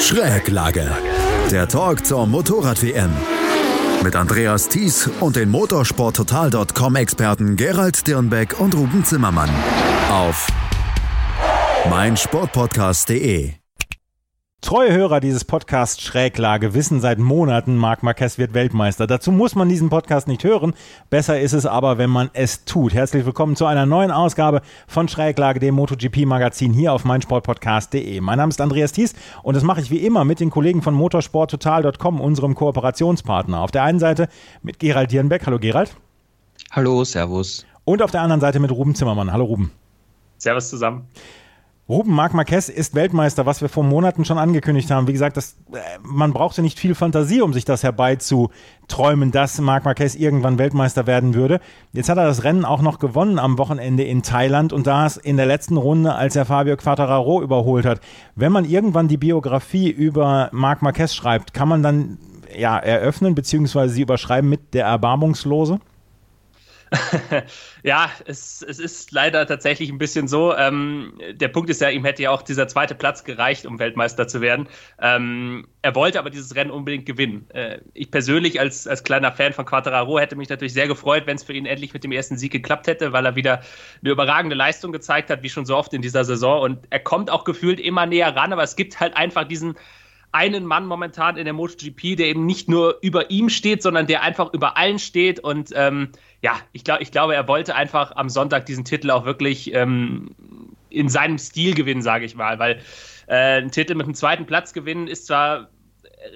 Schräglage. Der Talk zur Motorrad-WM. Mit Andreas Thies und den motorsporttotal.com-Experten Gerald Dirnbeck und Ruben Zimmermann. Auf meinsportpodcast.de. Treue Hörer dieses Podcasts Schräglage wissen seit Monaten, Marc Marquez wird Weltmeister. Dazu muss man diesen Podcast nicht hören. Besser ist es aber, wenn man es tut. Herzlich willkommen zu einer neuen Ausgabe von Schräglage, dem MotoGP-Magazin hier auf meinsportpodcast.de. Mein Name ist Andreas Thies und das mache ich wie immer mit den Kollegen von motorsporttotal.com, unserem Kooperationspartner. Auf der einen Seite mit Gerald Dierenbeck. Hallo Gerald. Hallo, Servus. Und auf der anderen Seite mit Ruben Zimmermann. Hallo Ruben. Servus zusammen. Ruben Marc Marquez ist Weltmeister, was wir vor Monaten schon angekündigt haben. Wie gesagt, das, äh, man brauchte nicht viel Fantasie, um sich das herbeizuträumen, dass Marc Marquez irgendwann Weltmeister werden würde. Jetzt hat er das Rennen auch noch gewonnen am Wochenende in Thailand und da es in der letzten Runde, als er Fabio Quattararo überholt hat. Wenn man irgendwann die Biografie über Marc Marquez schreibt, kann man dann ja eröffnen bzw. sie überschreiben mit der Erbarmungslose? ja, es, es ist leider tatsächlich ein bisschen so. Ähm, der Punkt ist ja, ihm hätte ja auch dieser zweite Platz gereicht, um Weltmeister zu werden. Ähm, er wollte aber dieses Rennen unbedingt gewinnen. Äh, ich persönlich als, als kleiner Fan von Quattararo hätte mich natürlich sehr gefreut, wenn es für ihn endlich mit dem ersten Sieg geklappt hätte, weil er wieder eine überragende Leistung gezeigt hat, wie schon so oft in dieser Saison. Und er kommt auch gefühlt immer näher ran, aber es gibt halt einfach diesen einen Mann momentan in der MotoGP, der eben nicht nur über ihm steht, sondern der einfach über allen steht. Und ähm, ja, ich, glaub, ich glaube, er wollte einfach am Sonntag diesen Titel auch wirklich ähm, in seinem Stil gewinnen, sage ich mal. Weil äh, ein Titel mit einem zweiten Platz gewinnen ist zwar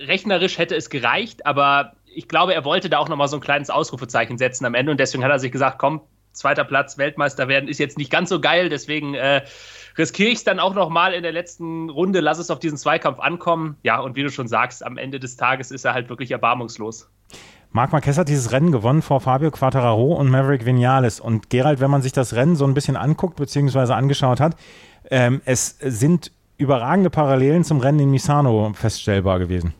rechnerisch hätte es gereicht, aber ich glaube, er wollte da auch nochmal so ein kleines Ausrufezeichen setzen am Ende. Und deswegen hat er sich gesagt, komm, zweiter Platz, Weltmeister werden, ist jetzt nicht ganz so geil. Deswegen äh, riskiere ich es dann auch noch mal in der letzten Runde, lass es auf diesen Zweikampf ankommen. Ja, und wie du schon sagst, am Ende des Tages ist er halt wirklich erbarmungslos. Marc Marquez hat dieses Rennen gewonnen vor Fabio Quattararo und Maverick Vinales. Und Gerald, wenn man sich das Rennen so ein bisschen anguckt bzw. angeschaut hat, ähm, es sind überragende Parallelen zum Rennen in Misano feststellbar gewesen.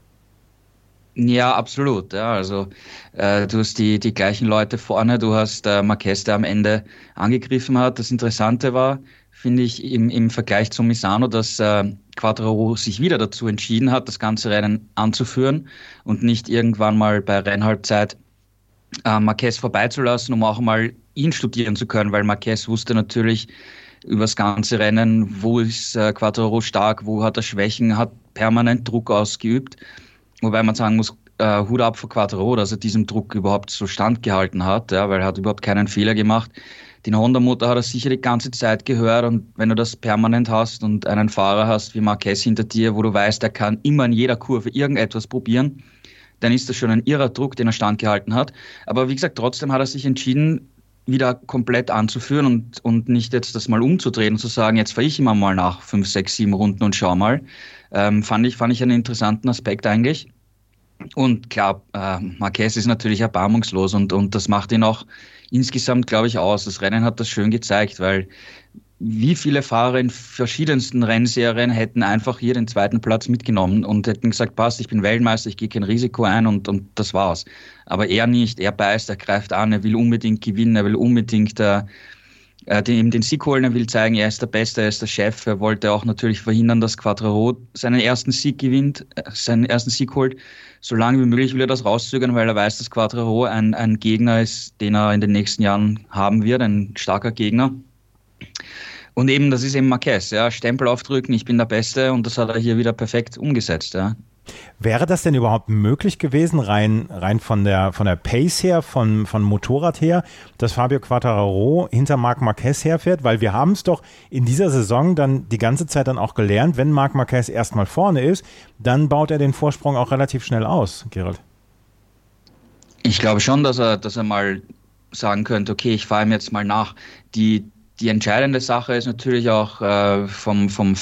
Ja, absolut. Ja, also äh, du hast die, die gleichen Leute vorne, du hast äh, Marquez, der am Ende angegriffen hat. Das Interessante war, finde ich, im, im Vergleich zum Misano, dass äh, Quattro sich wieder dazu entschieden hat, das ganze Rennen anzuführen und nicht irgendwann mal bei Rennhalbzeit äh, Marquez vorbeizulassen, um auch mal ihn studieren zu können, weil Marquez wusste natürlich über das ganze Rennen, wo ist äh, Quattro stark, wo hat er Schwächen, hat permanent Druck ausgeübt. Wobei man sagen muss, äh, Hut ab für Quattro, dass er diesem Druck überhaupt so standgehalten hat, ja, weil er hat überhaupt keinen Fehler gemacht den Honda-Motor hat er sicher die ganze Zeit gehört und wenn du das permanent hast und einen Fahrer hast wie Marquez hinter dir, wo du weißt, er kann immer in jeder Kurve irgendetwas probieren, dann ist das schon ein irrer Druck, den er standgehalten hat. Aber wie gesagt, trotzdem hat er sich entschieden, wieder komplett anzuführen und, und nicht jetzt das mal umzudrehen und zu sagen, jetzt fahre ich immer mal nach fünf, sechs, sieben Runden und schau mal. Ähm, fand, ich, fand ich einen interessanten Aspekt eigentlich. Und klar, äh, Marquez ist natürlich erbarmungslos und, und das macht ihn auch insgesamt, glaube ich, aus. Das Rennen hat das schön gezeigt, weil wie viele Fahrer in verschiedensten Rennserien hätten einfach hier den zweiten Platz mitgenommen und hätten gesagt, passt, ich bin Weltmeister, ich gehe kein Risiko ein und, und das war's. Aber er nicht, er beißt, er greift an, er will unbedingt gewinnen, er will unbedingt äh, äh den, den Sieg holen, er will zeigen, er ist der Beste, er ist der Chef. Er wollte auch natürlich verhindern, dass Quattro seinen ersten Sieg gewinnt, äh, seinen ersten Sieg holt so lange wie möglich will er das rauszögern, weil er weiß, dass Quattro ein, ein Gegner ist, den er in den nächsten Jahren haben wird, ein starker Gegner. Und eben, das ist eben Marquez, ja, Stempel aufdrücken, ich bin der Beste und das hat er hier wieder perfekt umgesetzt, ja. Wäre das denn überhaupt möglich gewesen, rein, rein von, der, von der Pace her, von, von Motorrad her, dass Fabio Quattararo hinter Marc Marquez herfährt? Weil wir haben es doch in dieser Saison dann die ganze Zeit dann auch gelernt, wenn Marc Marquez erstmal vorne ist, dann baut er den Vorsprung auch relativ schnell aus, Gerald. Ich glaube schon, dass er, dass er mal sagen könnte, okay, ich fahre ihm jetzt mal nach. Die, die entscheidende Sache ist natürlich auch äh, vom, vom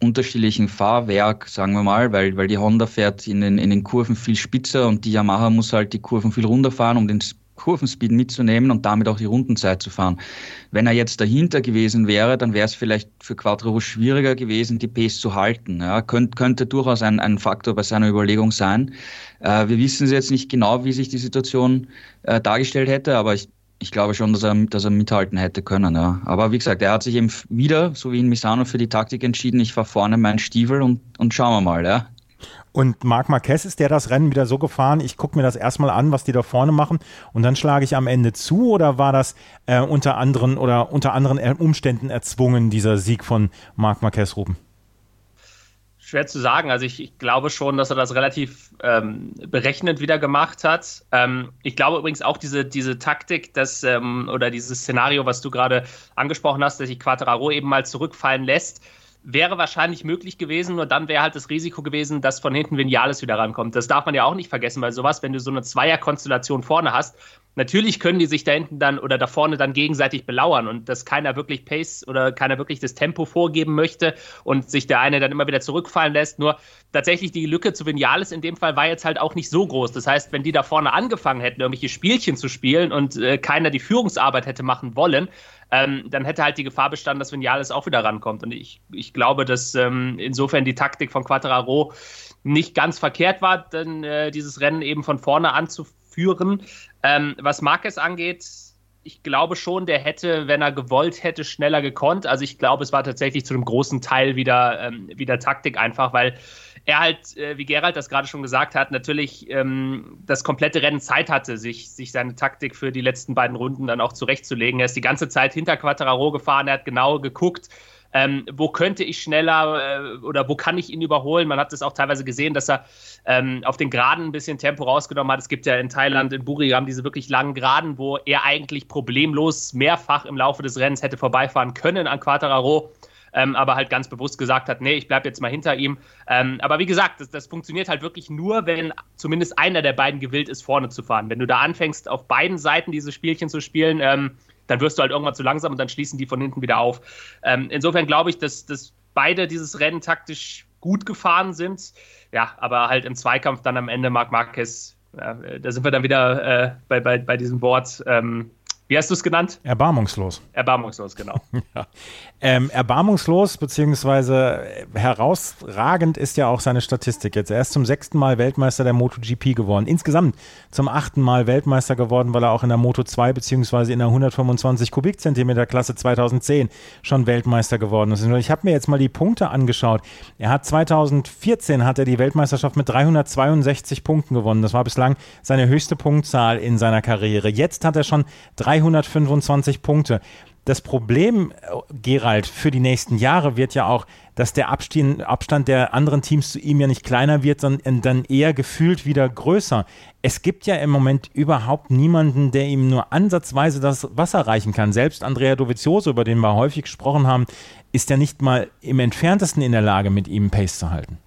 unterschiedlichen Fahrwerk, sagen wir mal, weil, weil die Honda fährt in den, in den Kurven viel spitzer und die Yamaha muss halt die Kurven viel runterfahren, um den Kurvenspeed mitzunehmen und damit auch die Rundenzeit zu fahren. Wenn er jetzt dahinter gewesen wäre, dann wäre es vielleicht für Quattro schwieriger gewesen, die Pace zu halten. Ja, könnte, könnte durchaus ein, ein Faktor bei seiner Überlegung sein. Äh, wir wissen jetzt nicht genau, wie sich die Situation äh, dargestellt hätte, aber ich ich glaube schon, dass er, dass er mithalten hätte können. Ja. Aber wie gesagt, er hat sich eben wieder, so wie in Misano, für die Taktik entschieden. Ich fahre vorne meinen Stiefel und, und schauen wir mal. Ja. Und Marc Marquez ist der das Rennen wieder so gefahren, ich gucke mir das erstmal an, was die da vorne machen und dann schlage ich am Ende zu oder war das äh, unter anderen oder unter anderen Umständen erzwungen, dieser Sieg von Marc Marquez, Ruben? Schwer zu sagen. Also ich, ich, glaube schon, dass er das relativ ähm, berechnend wieder gemacht hat. Ähm, ich glaube übrigens auch diese, diese Taktik, dass, ähm, oder dieses Szenario, was du gerade angesprochen hast, dass sich Quattraro eben mal zurückfallen lässt, wäre wahrscheinlich möglich gewesen, nur dann wäre halt das Risiko gewesen, dass von hinten Vinales wieder rankommt. Das darf man ja auch nicht vergessen, weil sowas, wenn du so eine Zweierkonstellation vorne hast, natürlich können die sich da hinten dann oder da vorne dann gegenseitig belauern und dass keiner wirklich Pace oder keiner wirklich das Tempo vorgeben möchte und sich der eine dann immer wieder zurückfallen lässt. Nur tatsächlich die Lücke zu Vinales in dem Fall war jetzt halt auch nicht so groß. Das heißt, wenn die da vorne angefangen hätten, irgendwelche Spielchen zu spielen und äh, keiner die Führungsarbeit hätte machen wollen, ähm, dann hätte halt die Gefahr bestanden, dass Vinales auch wieder rankommt. Und ich, ich glaube, dass ähm, insofern die Taktik von Quattraro nicht ganz verkehrt war, denn äh, dieses Rennen eben von vorne anzuführen. Ähm, was Marquez angeht, ich glaube schon, der hätte, wenn er gewollt hätte, schneller gekonnt. Also ich glaube, es war tatsächlich zu einem großen Teil wieder, ähm, wieder Taktik einfach, weil er halt, äh, wie Gerald das gerade schon gesagt hat, natürlich ähm, das komplette Rennen Zeit hatte, sich, sich seine Taktik für die letzten beiden Runden dann auch zurechtzulegen. Er ist die ganze Zeit hinter Quattararo gefahren, er hat genau geguckt, ähm, wo könnte ich schneller äh, oder wo kann ich ihn überholen? Man hat es auch teilweise gesehen, dass er ähm, auf den Geraden ein bisschen Tempo rausgenommen hat. Es gibt ja in Thailand, in Buriram diese wirklich langen Geraden, wo er eigentlich problemlos mehrfach im Laufe des Rennens hätte vorbeifahren können an Quattararo ähm, aber halt ganz bewusst gesagt hat, nee, ich bleibe jetzt mal hinter ihm. Ähm, aber wie gesagt, das, das, funktioniert halt wirklich nur, wenn zumindest einer der beiden gewillt ist, vorne zu fahren. Wenn du da anfängst, auf beiden Seiten diese Spielchen zu spielen, ähm, dann wirst du halt irgendwann zu langsam und dann schließen die von hinten wieder auf. Ähm, insofern glaube ich, dass, dass beide dieses Rennen taktisch gut gefahren sind. Ja, aber halt im Zweikampf dann am Ende Marc Marquez, ja, da sind wir dann wieder äh, bei, bei, bei diesem Wort. Ähm, wie hast du es genannt? Erbarmungslos. Erbarmungslos, genau. ja. ähm, erbarmungslos beziehungsweise herausragend ist ja auch seine Statistik jetzt. Er ist zum sechsten Mal Weltmeister der MotoGP geworden. Insgesamt zum achten Mal Weltmeister geworden, weil er auch in der Moto 2 beziehungsweise in der 125 Kubikzentimeter Klasse 2010 schon Weltmeister geworden ist. Und ich habe mir jetzt mal die Punkte angeschaut. Er hat 2014 hat er die Weltmeisterschaft mit 362 Punkten gewonnen. Das war bislang seine höchste Punktzahl in seiner Karriere. Jetzt hat er schon 3 325 Punkte. Das Problem, Gerald, für die nächsten Jahre wird ja auch, dass der Abstand, der anderen Teams zu ihm ja nicht kleiner wird, sondern dann eher gefühlt wieder größer. Es gibt ja im Moment überhaupt niemanden, der ihm nur ansatzweise das Wasser reichen kann. Selbst Andrea Dovizioso, über den wir häufig gesprochen haben, ist ja nicht mal im entferntesten in der Lage, mit ihm Pace zu halten.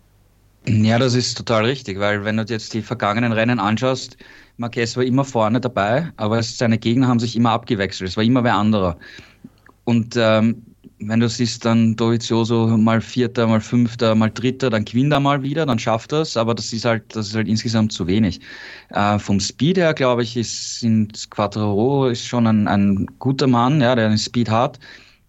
Ja, das ist total richtig, weil wenn du jetzt die vergangenen Rennen anschaust, Marquez war immer vorne dabei, aber seine Gegner haben sich immer abgewechselt. Es war immer wer anderer. Und ähm, wenn du siehst, dann Dovizioso mal Vierter, mal Fünfter, mal Dritter, dann gewinnt er mal wieder, dann schafft er es, aber das ist halt, das ist halt insgesamt zu wenig. Äh, vom Speed her, glaube ich, ist Quattro ist schon ein, ein guter Mann, ja, der den Speed hat.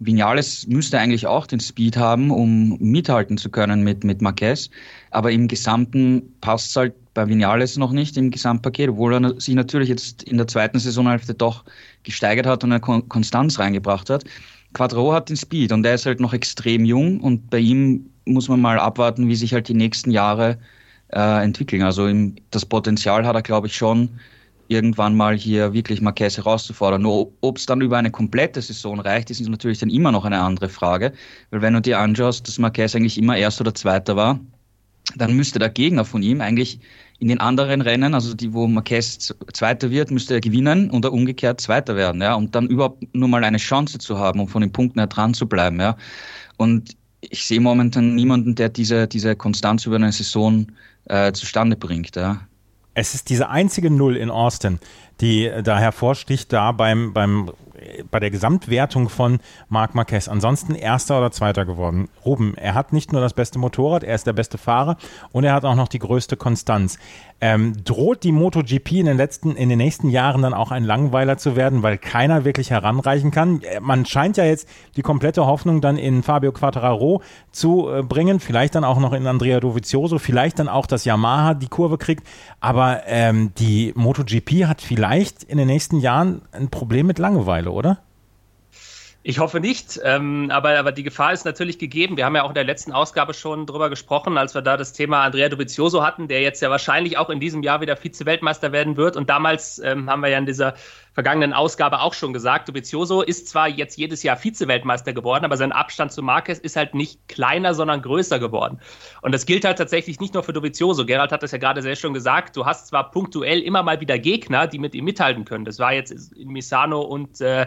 Vinales müsste eigentlich auch den Speed haben, um mithalten zu können mit, mit Marquez. Aber im Gesamten passt es halt bei Vinales noch nicht im Gesamtpaket, obwohl er sich natürlich jetzt in der zweiten Saisonhälfte doch gesteigert hat und eine Konstanz reingebracht hat. Quadro hat den Speed und er ist halt noch extrem jung und bei ihm muss man mal abwarten, wie sich halt die nächsten Jahre äh, entwickeln. Also im, das Potenzial hat er, glaube ich, schon irgendwann mal hier wirklich Marquez herauszufordern. Nur ob es dann über eine komplette Saison reicht, ist natürlich dann immer noch eine andere Frage. Weil wenn du dir anschaust, dass Marquez eigentlich immer Erster oder Zweiter war, dann müsste der Gegner von ihm eigentlich in den anderen Rennen, also die, wo Marquez Zweiter wird, müsste er gewinnen oder umgekehrt Zweiter werden, ja, und dann überhaupt nur mal eine Chance zu haben, um von den Punkten her dran zu bleiben, ja. Und ich sehe momentan niemanden, der diese, diese Konstanz über eine Saison äh, zustande bringt, ja. Es ist diese einzige Null in Austin, die da hervorsticht, da beim, beim, bei der Gesamtwertung von Marc Marquez. Ansonsten Erster oder Zweiter geworden. Ruben, er hat nicht nur das beste Motorrad, er ist der beste Fahrer und er hat auch noch die größte Konstanz. Ähm, droht die MotoGP in den letzten, in den nächsten Jahren dann auch ein Langweiler zu werden, weil keiner wirklich heranreichen kann? Äh, man scheint ja jetzt die komplette Hoffnung dann in Fabio Quattararo zu äh, bringen, vielleicht dann auch noch in Andrea Dovizioso, vielleicht dann auch, dass Yamaha die Kurve kriegt, aber ähm, die MotoGP hat vielleicht in den nächsten Jahren ein Problem mit Langeweile, oder? Ich hoffe nicht, ähm, aber, aber die Gefahr ist natürlich gegeben. Wir haben ja auch in der letzten Ausgabe schon drüber gesprochen, als wir da das Thema Andrea Dovizioso hatten, der jetzt ja wahrscheinlich auch in diesem Jahr wieder Vize-Weltmeister werden wird. Und damals ähm, haben wir ja in dieser vergangenen Ausgabe auch schon gesagt, Dovizioso ist zwar jetzt jedes Jahr Vize-Weltmeister geworden, aber sein Abstand zu Marquez ist halt nicht kleiner, sondern größer geworden. Und das gilt halt tatsächlich nicht nur für Dovizioso. Gerald hat das ja gerade sehr schon gesagt. Du hast zwar punktuell immer mal wieder Gegner, die mit ihm mithalten können. Das war jetzt in Misano und äh,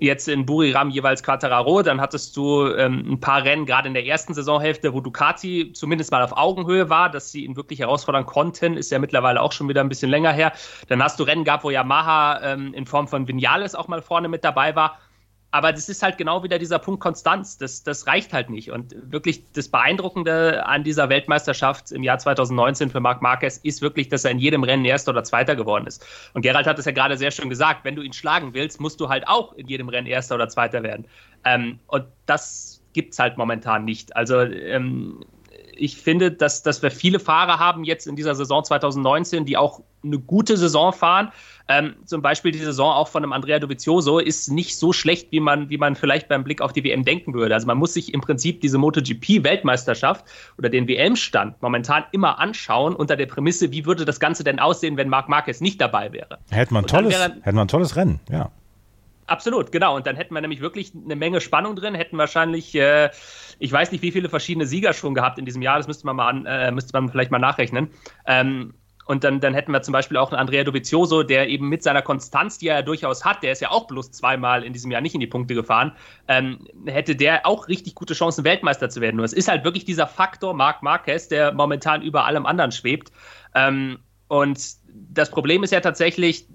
jetzt in Buriram jeweils Quattararo, dann hattest du ähm, ein paar Rennen, gerade in der ersten Saisonhälfte, wo Ducati zumindest mal auf Augenhöhe war, dass sie ihn wirklich herausfordern konnten, ist ja mittlerweile auch schon wieder ein bisschen länger her. Dann hast du Rennen gehabt, wo Yamaha ähm, in Form von Vinales auch mal vorne mit dabei war. Aber das ist halt genau wieder dieser Punkt Konstanz. Das, das reicht halt nicht. Und wirklich das Beeindruckende an dieser Weltmeisterschaft im Jahr 2019 für Marc Marquez ist wirklich, dass er in jedem Rennen Erster oder Zweiter geworden ist. Und Gerald hat es ja gerade sehr schön gesagt, wenn du ihn schlagen willst, musst du halt auch in jedem Rennen Erster oder Zweiter werden. Ähm, und das gibt es halt momentan nicht. Also ähm, ich finde, dass, dass wir viele Fahrer haben jetzt in dieser Saison 2019, die auch eine gute Saison fahren. Ähm, zum Beispiel die Saison auch von einem Andrea Dovizioso ist nicht so schlecht, wie man, wie man vielleicht beim Blick auf die WM denken würde. Also man muss sich im Prinzip diese MotoGP-Weltmeisterschaft oder den WM-Stand momentan immer anschauen unter der Prämisse, wie würde das Ganze denn aussehen, wenn Marc Marquez nicht dabei wäre. Hätte man, tolles, wäre, hätte man ein tolles Rennen, ja. Absolut, genau. Und dann hätten wir nämlich wirklich eine Menge Spannung drin, hätten wahrscheinlich, äh, ich weiß nicht, wie viele verschiedene Sieger schon gehabt in diesem Jahr, das müsste man mal an, äh, müsste man vielleicht mal nachrechnen. Ähm, und dann, dann hätten wir zum Beispiel auch einen Andrea Dovizioso, der eben mit seiner Konstanz, die er ja durchaus hat, der ist ja auch bloß zweimal in diesem Jahr nicht in die Punkte gefahren, ähm, hätte der auch richtig gute Chancen, Weltmeister zu werden. Nur es ist halt wirklich dieser Faktor Marc Marquez, der momentan über allem anderen schwebt. Ähm, und das Problem ist ja tatsächlich,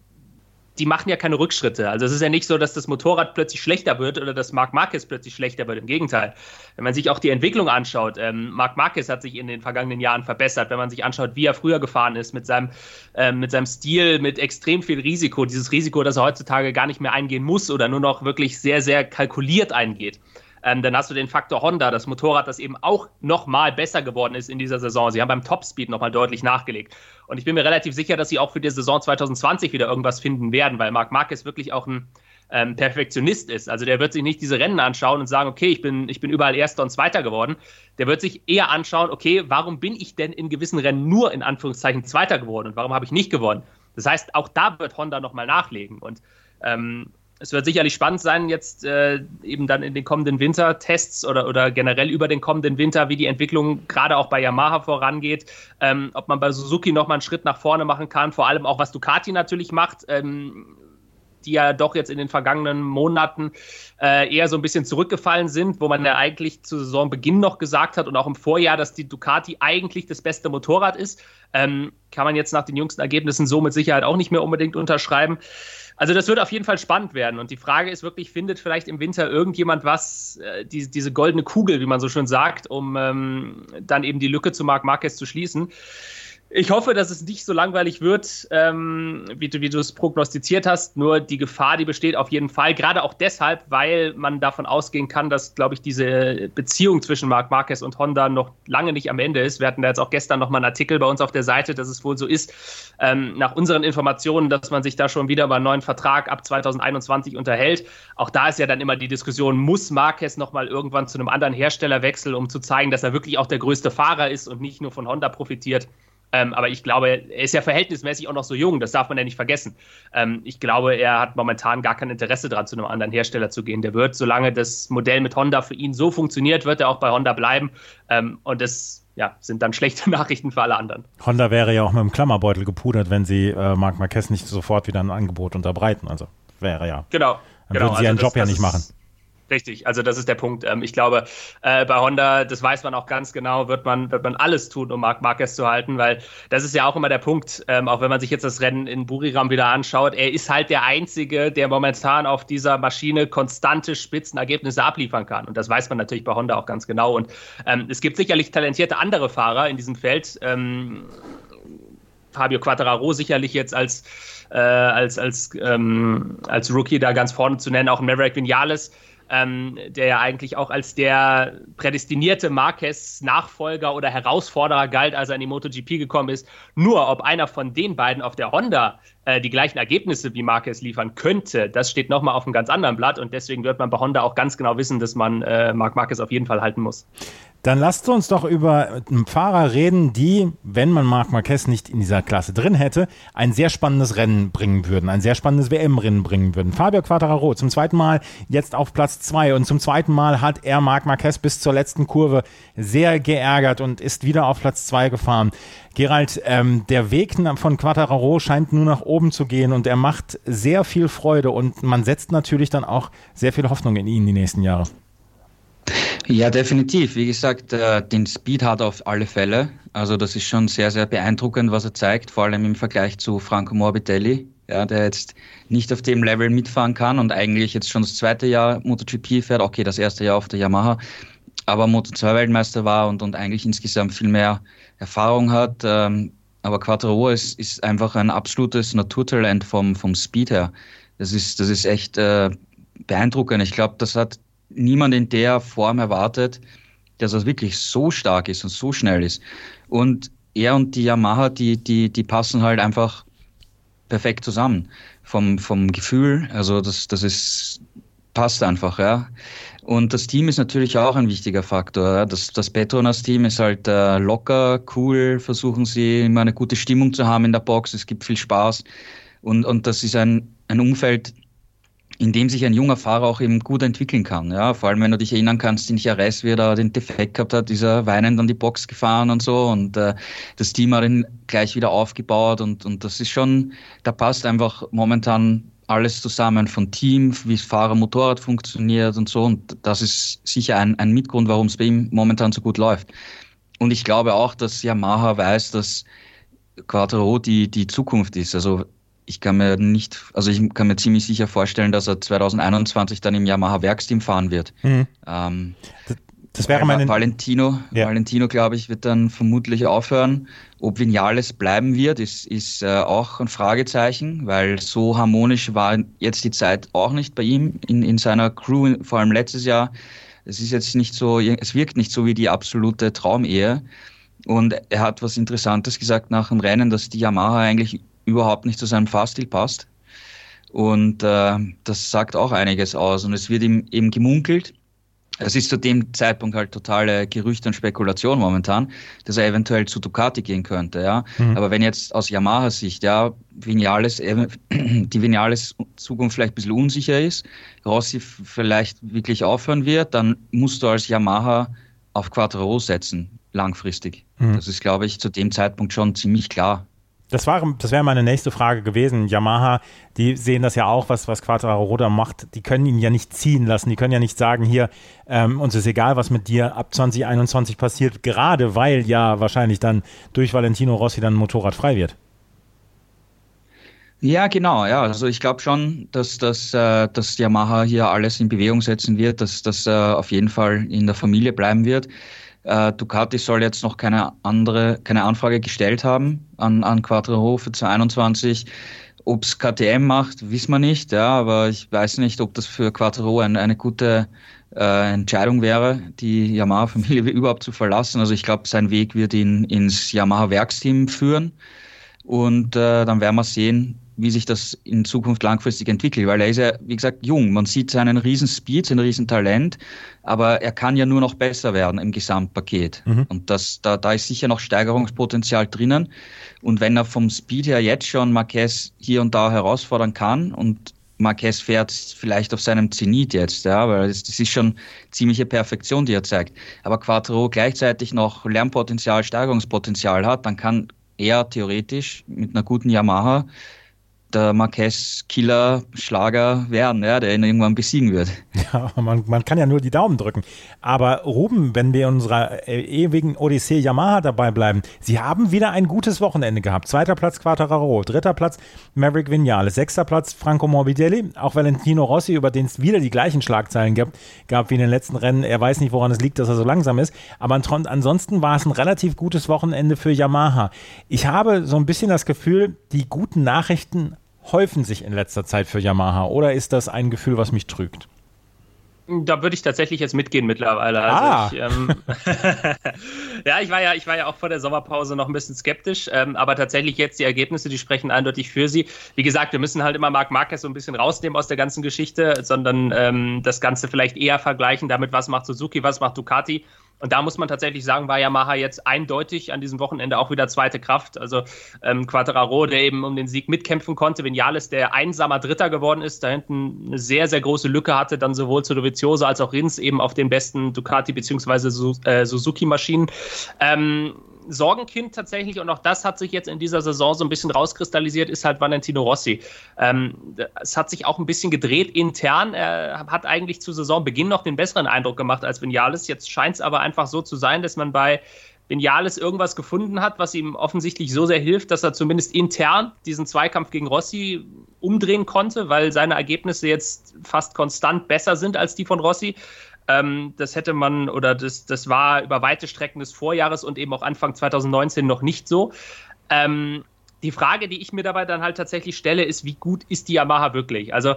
die machen ja keine Rückschritte. Also es ist ja nicht so, dass das Motorrad plötzlich schlechter wird oder dass Marc Marquez plötzlich schlechter wird. Im Gegenteil. Wenn man sich auch die Entwicklung anschaut, ähm, Marc Marquez hat sich in den vergangenen Jahren verbessert. Wenn man sich anschaut, wie er früher gefahren ist, mit seinem, äh, mit seinem Stil, mit extrem viel Risiko. Dieses Risiko, das er heutzutage gar nicht mehr eingehen muss oder nur noch wirklich sehr, sehr kalkuliert eingeht. Ähm, dann hast du den Faktor Honda, das Motorrad, das eben auch nochmal besser geworden ist in dieser Saison. Sie haben beim Topspeed nochmal deutlich nachgelegt. Und ich bin mir relativ sicher, dass sie auch für die Saison 2020 wieder irgendwas finden werden, weil Marc Marquez wirklich auch ein ähm, Perfektionist ist. Also der wird sich nicht diese Rennen anschauen und sagen, okay, ich bin, ich bin überall Erster und Zweiter geworden. Der wird sich eher anschauen, okay, warum bin ich denn in gewissen Rennen nur in Anführungszeichen Zweiter geworden und warum habe ich nicht gewonnen? Das heißt, auch da wird Honda nochmal nachlegen. Und ähm, es wird sicherlich spannend sein, jetzt äh, eben dann in den kommenden Wintertests oder, oder generell über den kommenden Winter, wie die Entwicklung gerade auch bei Yamaha vorangeht, ähm, ob man bei Suzuki nochmal einen Schritt nach vorne machen kann, vor allem auch was Ducati natürlich macht. Ähm, die ja doch jetzt in den vergangenen Monaten äh, eher so ein bisschen zurückgefallen sind, wo man ja eigentlich zu Saisonbeginn noch gesagt hat und auch im Vorjahr, dass die Ducati eigentlich das beste Motorrad ist. Ähm, kann man jetzt nach den jüngsten Ergebnissen so mit Sicherheit auch nicht mehr unbedingt unterschreiben. Also das wird auf jeden Fall spannend werden. Und die Frage ist wirklich, findet vielleicht im Winter irgendjemand was, äh, die, diese goldene Kugel, wie man so schön sagt, um ähm, dann eben die Lücke zu Marc Marquez zu schließen? Ich hoffe, dass es nicht so langweilig wird, ähm, wie, du, wie du es prognostiziert hast. Nur die Gefahr, die besteht auf jeden Fall. Gerade auch deshalb, weil man davon ausgehen kann, dass, glaube ich, diese Beziehung zwischen Marc Marquez und Honda noch lange nicht am Ende ist. Wir hatten da jetzt auch gestern noch mal einen Artikel bei uns auf der Seite, dass es wohl so ist, ähm, nach unseren Informationen, dass man sich da schon wieder über einen neuen Vertrag ab 2021 unterhält. Auch da ist ja dann immer die Diskussion, muss Marquez noch mal irgendwann zu einem anderen Hersteller wechseln, um zu zeigen, dass er wirklich auch der größte Fahrer ist und nicht nur von Honda profitiert. Ähm, aber ich glaube, er ist ja verhältnismäßig auch noch so jung, das darf man ja nicht vergessen. Ähm, ich glaube, er hat momentan gar kein Interesse daran, zu einem anderen Hersteller zu gehen. Der wird, solange das Modell mit Honda für ihn so funktioniert, wird er auch bei Honda bleiben. Ähm, und das ja, sind dann schlechte Nachrichten für alle anderen. Honda wäre ja auch mit dem Klammerbeutel gepudert, wenn sie äh, Marc Marquez nicht sofort wieder ein Angebot unterbreiten. Also wäre ja. Genau. Dann genau, würden sie also ihren das, Job ja nicht machen. Richtig, also das ist der Punkt. Ähm, ich glaube, äh, bei Honda, das weiß man auch ganz genau, wird man, wird man alles tun, um Marc Marquez zu halten, weil das ist ja auch immer der Punkt, ähm, auch wenn man sich jetzt das Rennen in Buriram wieder anschaut, er ist halt der Einzige, der momentan auf dieser Maschine konstante Spitzenergebnisse abliefern kann. Und das weiß man natürlich bei Honda auch ganz genau. Und ähm, es gibt sicherlich talentierte andere Fahrer in diesem Feld. Ähm, Fabio Quattararo sicherlich jetzt als, äh, als, als, ähm, als Rookie da ganz vorne zu nennen, auch Maverick Vinales ähm, der ja eigentlich auch als der prädestinierte Marquez-Nachfolger oder Herausforderer galt, als er in die MotoGP gekommen ist. Nur ob einer von den beiden auf der Honda äh, die gleichen Ergebnisse wie Marquez liefern könnte, das steht nochmal auf einem ganz anderen Blatt und deswegen wird man bei Honda auch ganz genau wissen, dass man äh, Marc Marquez auf jeden Fall halten muss. Dann lasst uns doch über Fahrer reden, die, wenn man Marc Marquez nicht in dieser Klasse drin hätte, ein sehr spannendes Rennen bringen würden, ein sehr spannendes WM-Rennen bringen würden. Fabio Quattararo zum zweiten Mal jetzt auf Platz zwei und zum zweiten Mal hat er Marc Marquez bis zur letzten Kurve sehr geärgert und ist wieder auf Platz zwei gefahren. Gerald, ähm, der Weg von Quattararo scheint nur nach oben zu gehen und er macht sehr viel Freude und man setzt natürlich dann auch sehr viel Hoffnung in ihn die nächsten Jahre. Ja, definitiv. Wie gesagt, äh, den Speed hat er auf alle Fälle. Also das ist schon sehr, sehr beeindruckend, was er zeigt, vor allem im Vergleich zu Franco Morbidelli, ja, der jetzt nicht auf dem Level mitfahren kann und eigentlich jetzt schon das zweite Jahr MotoGP fährt. Okay, das erste Jahr auf der Yamaha, aber Moto2-Weltmeister war und, und eigentlich insgesamt viel mehr Erfahrung hat. Ähm, aber Quattro ist, ist einfach ein absolutes Naturtalent vom, vom Speed her. Das ist, das ist echt äh, beeindruckend. Ich glaube, das hat niemand in der Form erwartet, dass er wirklich so stark ist und so schnell ist. Und er und die Yamaha, die, die, die passen halt einfach perfekt zusammen. Vom, vom Gefühl, also das, das ist, passt einfach, ja. Und das Team ist natürlich auch ein wichtiger Faktor. Das, das Petronas-Team ist halt äh, locker, cool, versuchen sie immer eine gute Stimmung zu haben in der Box, es gibt viel Spaß. Und, und das ist ein, ein Umfeld, in dem sich ein junger Fahrer auch eben gut entwickeln kann. Ja, vor allem wenn du dich erinnern kannst, in Jerez, wie er da den Defekt gehabt hat, ist er weinend an die Box gefahren und so und äh, das Team hat ihn gleich wieder aufgebaut und, und das ist schon, da passt einfach momentan alles zusammen von Team, wie Fahrer Motorrad funktioniert und so und das ist sicher ein, ein Mitgrund, warum es bei ihm momentan so gut läuft. Und ich glaube auch, dass Yamaha weiß, dass Quattro die, die Zukunft ist. Also ich kann mir nicht, also ich kann mir ziemlich sicher vorstellen, dass er 2021 dann im Yamaha Werksteam fahren wird. Mhm. Ähm, das, wäre meine. Valentino, ja. Valentino, glaube ich, wird dann vermutlich aufhören. Ob Vinales bleiben wird, ist, ist äh, auch ein Fragezeichen, weil so harmonisch war jetzt die Zeit auch nicht bei ihm in, in seiner Crew, vor allem letztes Jahr. Es ist jetzt nicht so, es wirkt nicht so wie die absolute Traumehe. Und er hat was Interessantes gesagt nach dem Rennen, dass die Yamaha eigentlich überhaupt nicht zu seinem Fahrstil passt. Und äh, das sagt auch einiges aus. Und es wird ihm eben gemunkelt, es ist zu dem Zeitpunkt halt totale Gerüchte und Spekulation momentan, dass er eventuell zu Ducati gehen könnte, ja. Mhm. Aber wenn jetzt aus Yamaha-Sicht, ja, Vinales, die Vinales Zukunft vielleicht ein bisschen unsicher ist, Rossi vielleicht wirklich aufhören wird, dann musst du als Yamaha auf Quattro setzen, langfristig. Mhm. Das ist, glaube ich, zu dem Zeitpunkt schon ziemlich klar. Das, war, das wäre meine nächste Frage gewesen. Yamaha, die sehen das ja auch, was, was Quattro macht. Die können ihn ja nicht ziehen lassen. Die können ja nicht sagen, hier, ähm, uns ist egal, was mit dir ab 2021 passiert, gerade weil ja wahrscheinlich dann durch Valentino Rossi dann Motorrad frei wird. Ja, genau, ja. Also ich glaube schon, dass, dass, äh, dass Yamaha hier alles in Bewegung setzen wird, dass das äh, auf jeden Fall in der Familie bleiben wird. Äh, Ducati soll jetzt noch keine andere, keine Anfrage gestellt haben an, an Quattro für 2021. Ob es KTM macht, wissen wir nicht, ja, aber ich weiß nicht, ob das für Quattro ein, eine gute äh, Entscheidung wäre, die Yamaha-Familie überhaupt zu verlassen. Also ich glaube, sein Weg wird ihn ins Yamaha-Werksteam führen. Und äh, dann werden wir sehen, wie sich das in Zukunft langfristig entwickelt, weil er ist ja, wie gesagt, jung. Man sieht seinen riesen Speed, sein riesen Talent, aber er kann ja nur noch besser werden im Gesamtpaket. Mhm. Und das, da, da ist sicher noch Steigerungspotenzial drinnen. Und wenn er vom Speed her jetzt schon Marquez hier und da herausfordern kann und Marquez fährt vielleicht auf seinem Zenit jetzt, ja, weil das, das ist schon ziemliche Perfektion, die er zeigt. Aber Quattro gleichzeitig noch Lernpotenzial, Steigerungspotenzial hat, dann kann er theoretisch mit einer guten Yamaha der Marquez-Killer-Schlager werden, ja, der ihn irgendwann besiegen wird. Ja, man, man kann ja nur die Daumen drücken. Aber Ruben, wenn wir in unserer äh, ewigen Odyssee Yamaha dabei bleiben, sie haben wieder ein gutes Wochenende gehabt. Zweiter Platz Quattararo, dritter Platz Maverick Vinales, sechster Platz Franco Morbidelli, auch Valentino Rossi, über den es wieder die gleichen Schlagzeilen gab, gab wie in den letzten Rennen. Er weiß nicht, woran es liegt, dass er so langsam ist. Aber ansonsten war es ein relativ gutes Wochenende für Yamaha. Ich habe so ein bisschen das Gefühl, die guten Nachrichten häufen sich in letzter Zeit für Yamaha oder ist das ein Gefühl, was mich trügt? Da würde ich tatsächlich jetzt mitgehen mittlerweile. Also ah. ich, ähm, ja, ich war ja, ich war ja auch vor der Sommerpause noch ein bisschen skeptisch, ähm, aber tatsächlich jetzt die Ergebnisse, die sprechen eindeutig für sie. Wie gesagt, wir müssen halt immer Marc Marquez so ein bisschen rausnehmen aus der ganzen Geschichte, sondern ähm, das Ganze vielleicht eher vergleichen damit, was macht Suzuki, was macht Ducati. Und da muss man tatsächlich sagen, war Yamaha jetzt eindeutig an diesem Wochenende auch wieder zweite Kraft. Also ähm, Quattararo, der eben um den Sieg mitkämpfen konnte, Vinales, der einsamer Dritter geworden ist, da hinten eine sehr, sehr große Lücke hatte, dann sowohl zu Dovizioso als auch Rins eben auf den besten Ducati bzw. Äh, Suzuki-Maschinen. Ähm, Sorgenkind tatsächlich, und auch das hat sich jetzt in dieser Saison so ein bisschen rauskristallisiert, ist halt Valentino Rossi. Ähm, es hat sich auch ein bisschen gedreht intern. Er hat eigentlich zu Saisonbeginn noch den besseren Eindruck gemacht als Vinales. Jetzt scheint es aber einfach so zu sein, dass man bei Vinales irgendwas gefunden hat, was ihm offensichtlich so sehr hilft, dass er zumindest intern diesen Zweikampf gegen Rossi umdrehen konnte, weil seine Ergebnisse jetzt fast konstant besser sind als die von Rossi. Ähm, das hätte man oder das, das war über weite Strecken des Vorjahres und eben auch Anfang 2019 noch nicht so. Ähm, die Frage, die ich mir dabei dann halt tatsächlich stelle, ist, wie gut ist die Yamaha wirklich? Also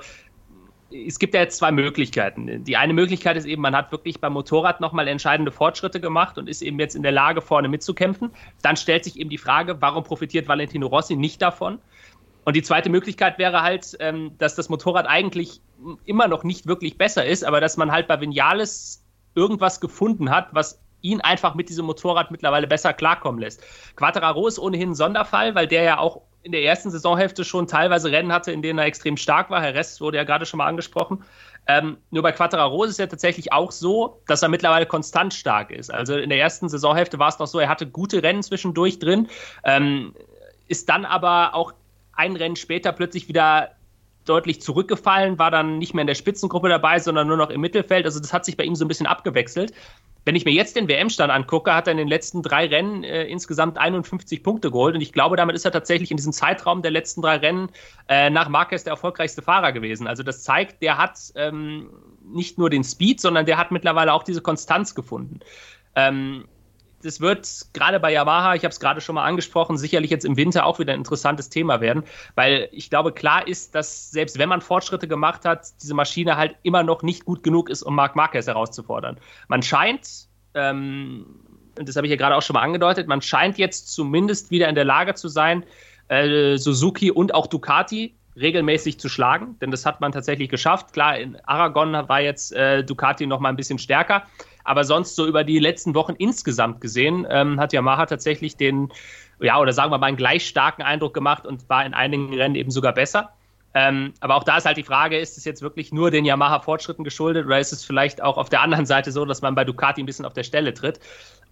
es gibt ja jetzt zwei Möglichkeiten. Die eine Möglichkeit ist eben, man hat wirklich beim Motorrad nochmal entscheidende Fortschritte gemacht und ist eben jetzt in der Lage, vorne mitzukämpfen. Dann stellt sich eben die Frage, warum profitiert Valentino Rossi nicht davon? Und die zweite Möglichkeit wäre halt, ähm, dass das Motorrad eigentlich immer noch nicht wirklich besser ist, aber dass man halt bei Vinales irgendwas gefunden hat, was ihn einfach mit diesem Motorrad mittlerweile besser klarkommen lässt. Quattararo ist ohnehin ein Sonderfall, weil der ja auch in der ersten Saisonhälfte schon teilweise Rennen hatte, in denen er extrem stark war. Herr Rest wurde ja gerade schon mal angesprochen. Ähm, nur bei Quattararo ist es ja tatsächlich auch so, dass er mittlerweile konstant stark ist. Also in der ersten Saisonhälfte war es noch so, er hatte gute Rennen zwischendurch drin, ähm, ist dann aber auch ein Rennen später plötzlich wieder deutlich zurückgefallen, war dann nicht mehr in der Spitzengruppe dabei, sondern nur noch im Mittelfeld. Also das hat sich bei ihm so ein bisschen abgewechselt. Wenn ich mir jetzt den WM-Stand angucke, hat er in den letzten drei Rennen äh, insgesamt 51 Punkte geholt. Und ich glaube, damit ist er tatsächlich in diesem Zeitraum der letzten drei Rennen äh, nach Marquez der erfolgreichste Fahrer gewesen. Also das zeigt, der hat ähm, nicht nur den Speed, sondern der hat mittlerweile auch diese Konstanz gefunden. Ähm, das wird gerade bei Yamaha, ich habe es gerade schon mal angesprochen, sicherlich jetzt im Winter auch wieder ein interessantes Thema werden, weil ich glaube, klar ist, dass selbst wenn man Fortschritte gemacht hat, diese Maschine halt immer noch nicht gut genug ist, um Marc Marquez herauszufordern. Man scheint, ähm, das habe ich ja gerade auch schon mal angedeutet, man scheint jetzt zumindest wieder in der Lage zu sein, äh, Suzuki und auch Ducati regelmäßig zu schlagen, denn das hat man tatsächlich geschafft. Klar, in Aragon war jetzt äh, Ducati noch mal ein bisschen stärker, aber sonst so über die letzten Wochen insgesamt gesehen ähm, hat Yamaha tatsächlich den, ja, oder sagen wir mal einen gleich starken Eindruck gemacht und war in einigen Rennen eben sogar besser. Ähm, aber auch da ist halt die Frage, ist es jetzt wirklich nur den Yamaha-Fortschritten geschuldet oder ist es vielleicht auch auf der anderen Seite so, dass man bei Ducati ein bisschen auf der Stelle tritt?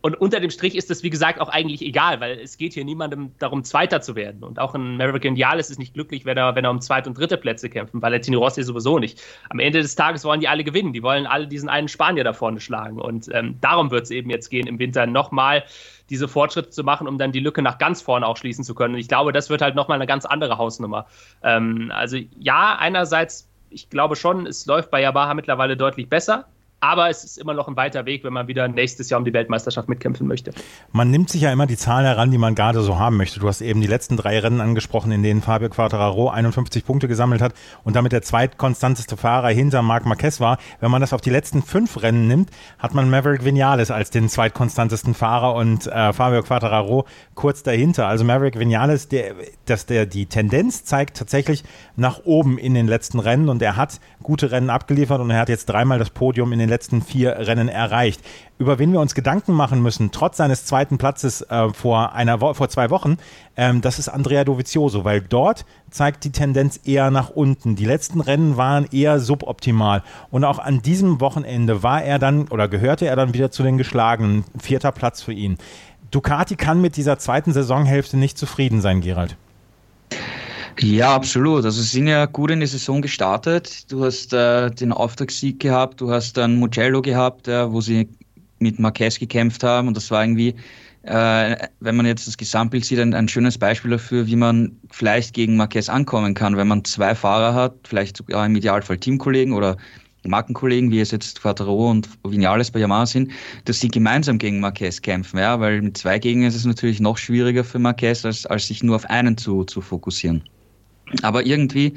Und unter dem Strich ist es, wie gesagt, auch eigentlich egal, weil es geht hier niemandem darum, Zweiter zu werden. Und auch ein Maverick Indiales ist nicht glücklich, wenn er, wenn er um zweite und dritte Plätze kämpfen. Valentino Rossi sowieso nicht. Am Ende des Tages wollen die alle gewinnen. Die wollen alle diesen einen Spanier da vorne schlagen. Und ähm, darum wird es eben jetzt gehen, im Winter nochmal diese Fortschritte zu machen, um dann die Lücke nach ganz vorne auch schließen zu können. Und ich glaube, das wird halt nochmal eine ganz andere Hausnummer. Ähm, also ja, einerseits, ich glaube schon, es läuft bei Yamaha mittlerweile deutlich besser. Aber es ist immer noch ein weiter Weg, wenn man wieder nächstes Jahr um die Weltmeisterschaft mitkämpfen möchte. Man nimmt sich ja immer die Zahl heran, die man gerade so haben möchte. Du hast eben die letzten drei Rennen angesprochen, in denen Fabio Quattararo 51 Punkte gesammelt hat und damit der zweitkonstanteste Fahrer hinter Marc Marquez war. Wenn man das auf die letzten fünf Rennen nimmt, hat man Maverick Vinales als den zweitkonstantesten Fahrer und äh, Fabio Quattararo kurz dahinter. Also Maverick Vinales, der, dass der die Tendenz zeigt tatsächlich nach oben in den letzten Rennen und er hat gute Rennen abgeliefert und er hat jetzt dreimal das Podium in den letzten vier Rennen erreicht. Über wen wir uns Gedanken machen müssen, trotz seines zweiten Platzes äh, vor, einer Wo vor zwei Wochen, ähm, das ist Andrea Dovizioso, weil dort zeigt die Tendenz eher nach unten. Die letzten Rennen waren eher suboptimal. Und auch an diesem Wochenende war er dann oder gehörte er dann wieder zu den Geschlagenen. Vierter Platz für ihn. Ducati kann mit dieser zweiten Saisonhälfte nicht zufrieden sein, Gerald. Ja, absolut. Also sie sind ja gut in die Saison gestartet. Du hast äh, den Auftragssieg gehabt, du hast dann Mugello gehabt, äh, wo sie mit Marquez gekämpft haben und das war irgendwie, äh, wenn man jetzt das Gesamtbild sieht, ein, ein, schönes Beispiel dafür, wie man vielleicht gegen Marquez ankommen kann, wenn man zwei Fahrer hat, vielleicht sogar im Idealfall Teamkollegen oder Markenkollegen, wie es jetzt Quattro und Vinales bei Yamaha sind, dass sie gemeinsam gegen Marquez kämpfen, ja, weil mit zwei Gegnern ist es natürlich noch schwieriger für Marquez, als, als sich nur auf einen zu, zu fokussieren. Aber irgendwie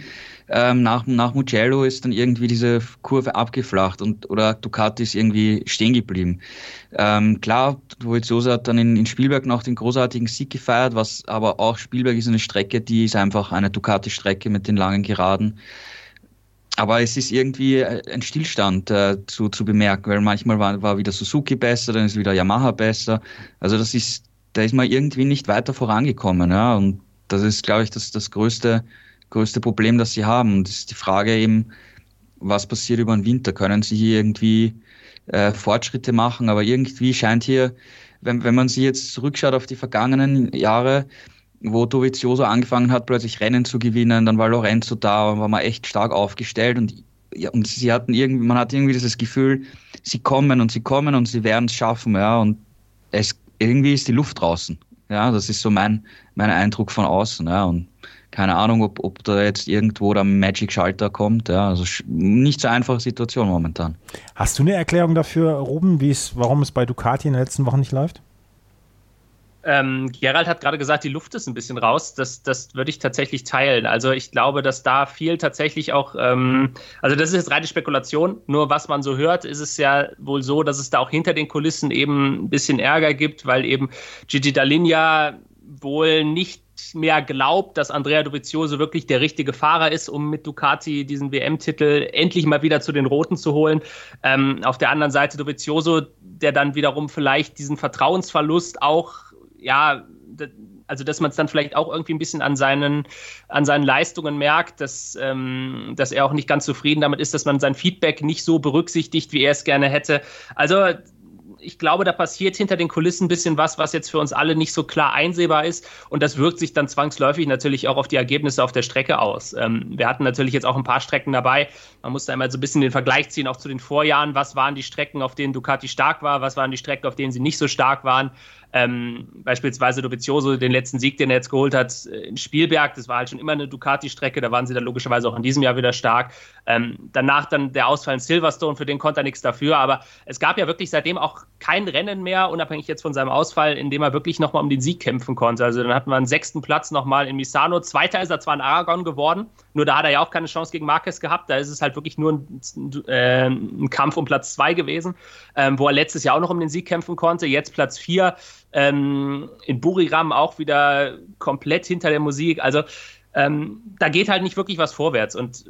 ähm, nach, nach Mugello ist dann irgendwie diese Kurve abgeflacht und oder Ducati ist irgendwie stehen geblieben. Ähm, klar, Dovizioso hat dann in, in Spielberg noch den großartigen Sieg gefeiert, was aber auch Spielberg ist eine Strecke, die ist einfach eine Ducati-Strecke mit den langen Geraden. Aber es ist irgendwie äh, ein Stillstand äh, zu, zu bemerken, weil manchmal war, war wieder Suzuki besser, dann ist wieder Yamaha besser. Also das ist, da ist man irgendwie nicht weiter vorangekommen, ja. Und das ist, glaube ich, das, das größte, größte Problem, das sie haben. Und das ist die Frage eben, was passiert über den Winter? Können sie hier irgendwie äh, Fortschritte machen? Aber irgendwie scheint hier, wenn, wenn man sich jetzt zurückschaut auf die vergangenen Jahre, wo Dovizioso angefangen hat, plötzlich Rennen zu gewinnen, dann war Lorenzo da und war man echt stark aufgestellt und, ja, und sie hatten irgendwie, man hat irgendwie dieses Gefühl, sie kommen und sie kommen und sie werden es schaffen, ja, und es, irgendwie ist die Luft draußen. Ja, das ist so mein, mein Eindruck von außen, ja, und keine Ahnung, ob, ob da jetzt irgendwo der Magic-Schalter kommt, ja, also nicht so einfache Situation momentan. Hast du eine Erklärung dafür, Ruben, warum es bei Ducati in den letzten Wochen nicht läuft? Ähm, Gerald hat gerade gesagt, die Luft ist ein bisschen raus. Das, das würde ich tatsächlich teilen. Also ich glaube, dass da viel tatsächlich auch, ähm, also das ist jetzt reine Spekulation. Nur was man so hört, ist es ja wohl so, dass es da auch hinter den Kulissen eben ein bisschen Ärger gibt, weil eben Gigi Dall'Igna wohl nicht mehr glaubt, dass Andrea Dovizioso wirklich der richtige Fahrer ist, um mit Ducati diesen WM-Titel endlich mal wieder zu den Roten zu holen. Ähm, auf der anderen Seite Dovizioso, der dann wiederum vielleicht diesen Vertrauensverlust auch ja, also dass man es dann vielleicht auch irgendwie ein bisschen an seinen, an seinen Leistungen merkt, dass, ähm, dass er auch nicht ganz zufrieden damit ist, dass man sein Feedback nicht so berücksichtigt, wie er es gerne hätte. Also ich glaube, da passiert hinter den Kulissen ein bisschen was, was jetzt für uns alle nicht so klar einsehbar ist. Und das wirkt sich dann zwangsläufig natürlich auch auf die Ergebnisse auf der Strecke aus. Ähm, wir hatten natürlich jetzt auch ein paar Strecken dabei. Man muss da immer so ein bisschen den Vergleich ziehen, auch zu den Vorjahren. Was waren die Strecken, auf denen Ducati stark war? Was waren die Strecken, auf denen sie nicht so stark waren? Ähm, beispielsweise Dovizioso, den letzten Sieg, den er jetzt geholt hat äh, in Spielberg, das war halt schon immer eine Ducati-Strecke, da waren sie dann logischerweise auch in diesem Jahr wieder stark. Ähm, danach dann der Ausfall in Silverstone, für den konnte er nichts dafür, aber es gab ja wirklich seitdem auch kein Rennen mehr, unabhängig jetzt von seinem Ausfall, in dem er wirklich nochmal um den Sieg kämpfen konnte. Also dann hatten wir einen sechsten Platz nochmal in Misano, zweiter ist er zwar in Aragon geworden, nur da hat er ja auch keine Chance gegen Marquez gehabt, da ist es halt wirklich nur ein, äh, ein Kampf um Platz zwei gewesen, ähm, wo er letztes Jahr auch noch um den Sieg kämpfen konnte, jetzt Platz vier ähm, in Buriram auch wieder komplett hinter der Musik. Also ähm, da geht halt nicht wirklich was vorwärts. Und